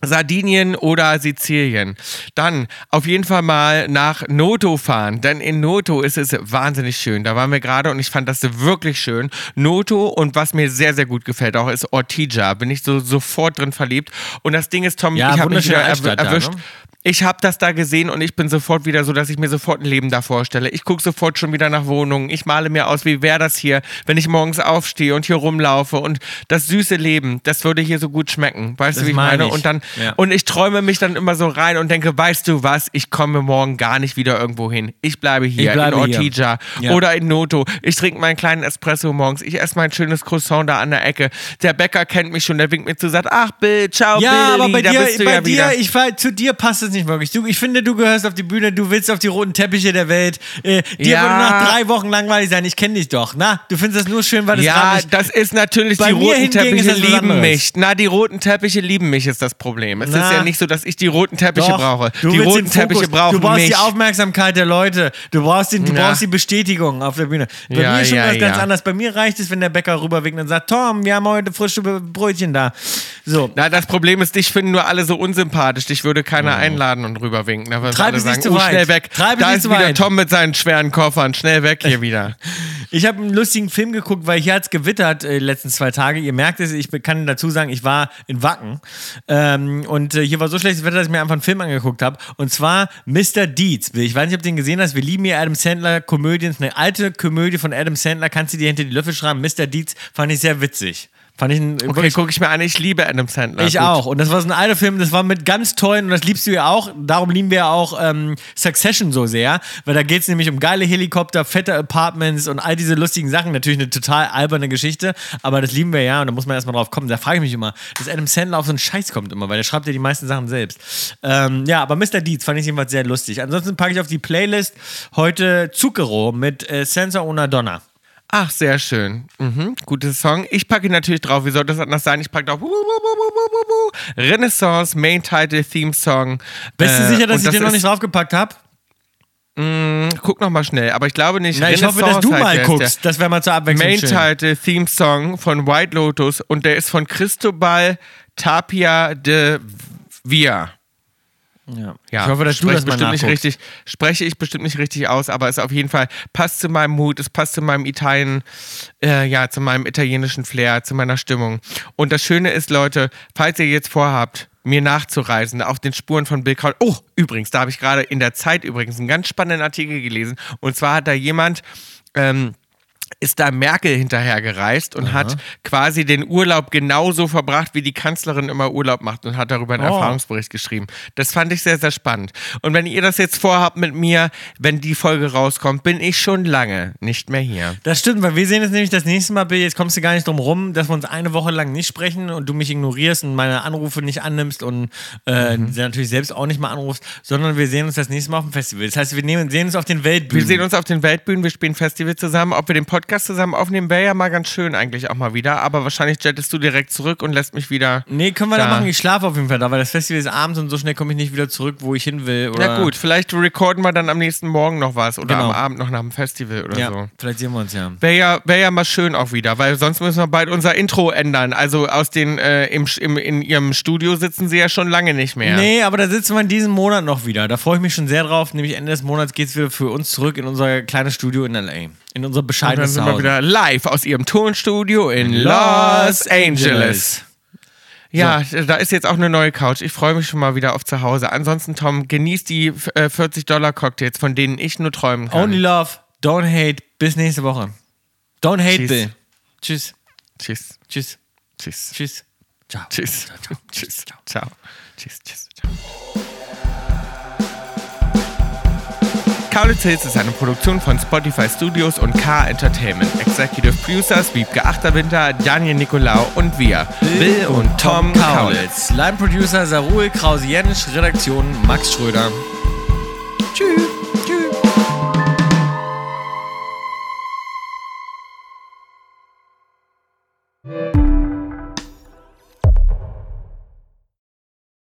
Sardinien oder Sizilien, dann auf jeden Fall mal nach Noto fahren, denn in Noto ist es wahnsinnig schön. Da waren wir gerade und ich fand das wirklich schön. Noto und was mir sehr, sehr gut gefällt auch ist Ortigia. Bin ich so sofort drin verliebt. Und das Ding ist, Tom, Ja, ich habe mich wieder Altstadt erw da, erwischt. ne? Ich habe das da gesehen und ich bin sofort wieder so, dass ich mir sofort ein Leben da vorstelle. Ich gucke sofort schon wieder nach Wohnungen. Ich male mir aus, wie wäre das hier, wenn ich morgens aufstehe und hier rumlaufe. Und das süße Leben, das würde hier so gut schmecken. Weißt Das du, wie ich meine ich. Und dann, Ja. und ich träume mich dann immer so rein und denke, weißt du was, ich komme morgen gar nicht wieder irgendwo hin. Ich bleibe hier Ich bleibe in. Ortigia Ja. oder in Noto. Ich trinke meinen kleinen Espresso morgens. Ich esse mein schönes Croissant da an der Ecke. Der Bäcker kennt mich schon, der winkt mir zu, sagt, ach Bill, ciao Ja, Billy, aber bei da dir, bist du bei ja dir wieder. ich zu dir passt es nicht wirklich. Du, ich finde, du gehörst auf die Bühne, du willst auf die roten Teppiche der Welt. Äh, dir Ja. würde nach drei Wochen langweilig sein. Ich kenne dich doch. Na, du findest das nur schön, weil das Ja, das ist natürlich, Bei die roten Teppiche lieben mich. Na, die roten Teppiche lieben mich, ist das Problem. Es Na. ist ja nicht so, dass ich die roten Teppiche Doch, brauche. du die roten Teppiche brauchen Du brauchst mich. die Aufmerksamkeit der Leute. Du brauchst, den, du Ja. brauchst die Bestätigung auf der Bühne. Bei Ja, mir ist schon was ganz anders. Bei mir reicht es, wenn der Bäcker rüberwinkt und sagt, Tom, wir haben heute frische Brötchen da. So. Na, das Problem ist, dich finden nur alle so unsympathisch. Dich würde keiner einladen und rüberwinken. Da Treib es nicht zu oh, weit. schnell weg. Treib da ist wieder weit. Tom mit seinen schweren Koffern. Schnell weg hier wieder. Ich habe einen lustigen Film geguckt, weil hier hat es gewittert äh, die letzten zwei Tage. Ihr merkt es, ich kann dazu sagen, ich war in Wacken. Ähm, und äh, hier war so schlechtes Wetter, dass ich mir einfach einen Film angeguckt habe. Und zwar Mr. Deeds. Ich weiß nicht, ob du den gesehen hast. Wir lieben hier Adam Sandler Komödien. Eine alte Komödie von Adam Sandler. Kannst du dir hinter die Löffel schreiben? Mr. Deeds fand ich sehr witzig. Fand ich ein, Okay, gucke ich mir an. Ich liebe Adam Sandler. ich Gut. auch. Und das war so ein alter Film, das war mit ganz tollen, und das liebst du ja auch. Darum lieben wir ja auch ähm, Succession so sehr. Weil da geht es nämlich um geile Helikopter, fette Apartments und all diese lustigen Sachen. Natürlich eine total alberne Geschichte, aber das lieben wir ja und da muss man erstmal drauf kommen. Da frage ich mich immer, dass Adam Sandler auf so einen Scheiß kommt immer, weil der schreibt ja die meisten Sachen selbst. Ähm, ja, aber Mr. Deeds fand ich jedenfalls sehr lustig. Ansonsten packe ich auf die Playlist heute Zucchero mit äh, Senza una Donna. Ach, sehr schön. Mhm, gutes Song. Ich packe ihn natürlich drauf. Wie soll das anders sein? Ich packe drauf. Renaissance, Main Title, Theme Song. Bist du Äh, sicher, dass ich den noch nicht draufgepackt habe? Guck noch mal schnell, aber ich glaube nicht. Na, ich hoffe, dass du mal der. guckst. Das wäre mal zur Abwechslung Main schön. Title Theme Song von White Lotus und der ist von Cristobal Tapia de Via. Ja. Ja, ich hoffe, dass du spreche das bestimmt nicht richtig, spreche ich bestimmt nicht richtig aus, aber es auf jeden Fall passt zu meinem Mut, es passt zu meinem Italien, äh, ja, zu meinem italienischen Flair, zu meiner Stimmung. Und das Schöne ist, Leute, falls ihr jetzt vorhabt, mir nachzureisen auf den Spuren von Bill Crowley. Oh, übrigens, da habe ich gerade in der Zeit übrigens einen ganz spannenden Artikel gelesen. Und zwar hat da jemand ähm, ist da Merkel hinterhergereist und hat quasi den Urlaub genauso verbracht, wie die Kanzlerin immer Urlaub macht und hat darüber einen Oh. Erfahrungsbericht geschrieben. Das fand ich sehr, sehr spannend. Und wenn ihr das jetzt vorhabt mit mir, wenn die Folge rauskommt, bin ich schon lange nicht mehr hier. Das stimmt, weil wir sehen jetzt nämlich das nächste Mal, Bill, jetzt kommst du gar nicht drum rum, dass wir uns eine Woche lang nicht sprechen und du mich ignorierst und meine Anrufe nicht annimmst und äh, Mhm. natürlich selbst auch nicht mal anrufst, sondern wir sehen uns das nächste Mal auf dem Festival. Das heißt, wir nehmen, sehen uns auf den Weltbühnen. Wir sehen uns auf den Weltbühnen, wir spielen Festival zusammen. Ob wir den Podcast zusammen aufnehmen, wäre ja mal ganz schön eigentlich auch mal wieder. Aber wahrscheinlich jettest du direkt zurück und lässt mich wieder. Nee, können wir da Da. machen. Ich schlafe auf jeden Fall da, weil das Festival ist abends und so schnell komme ich nicht wieder zurück, wo ich hin will. Oder Na gut, vielleicht recorden wir dann am nächsten Morgen noch was oder Genau. am Abend noch nach dem Festival oder Ja, so. vielleicht sehen wir uns ja. Wäre ja, wär ja mal schön auch wieder, weil sonst müssen wir bald unser Intro ändern. Also aus den, äh, im, im, in ihrem Studio sitzen sie ja schon lange nicht mehr. Nee, aber da sitzen wir in diesem Monat noch wieder. Da freue ich mich schon sehr drauf. Nämlich Ende des Monats geht es wieder für uns zurück in unser kleines Studio in L.A. In unser Und dann sind wir wieder live aus ihrem Tonstudio in Los Angeles. Ja, da ist jetzt auch eine neue Couch. Ich freue mich schon mal wieder auf zu Hause. Ansonsten, Tom, genieß die äh, 40-Dollar-Cocktails, von denen ich nur träumen kann. Only love, don't hate. Bis nächste Woche. Don't hate, Tschüss. Bill. Tschüss. Tschüss. Tschüss. Tschüss. Tschüss. Ciao. Tschüss. Tschüss. Ciao. Tschüss. Tschüss. Kaulitz Hills ist eine Produktion von Spotify Studios und K Entertainment. Executive Producers Wiebke Achterwinter, Daniel Nicolau und wir, Bill und Tom Kaulitz. Line Producer Sarul Krause-Jenisch. Redaktion Max Schröder. Tschüss.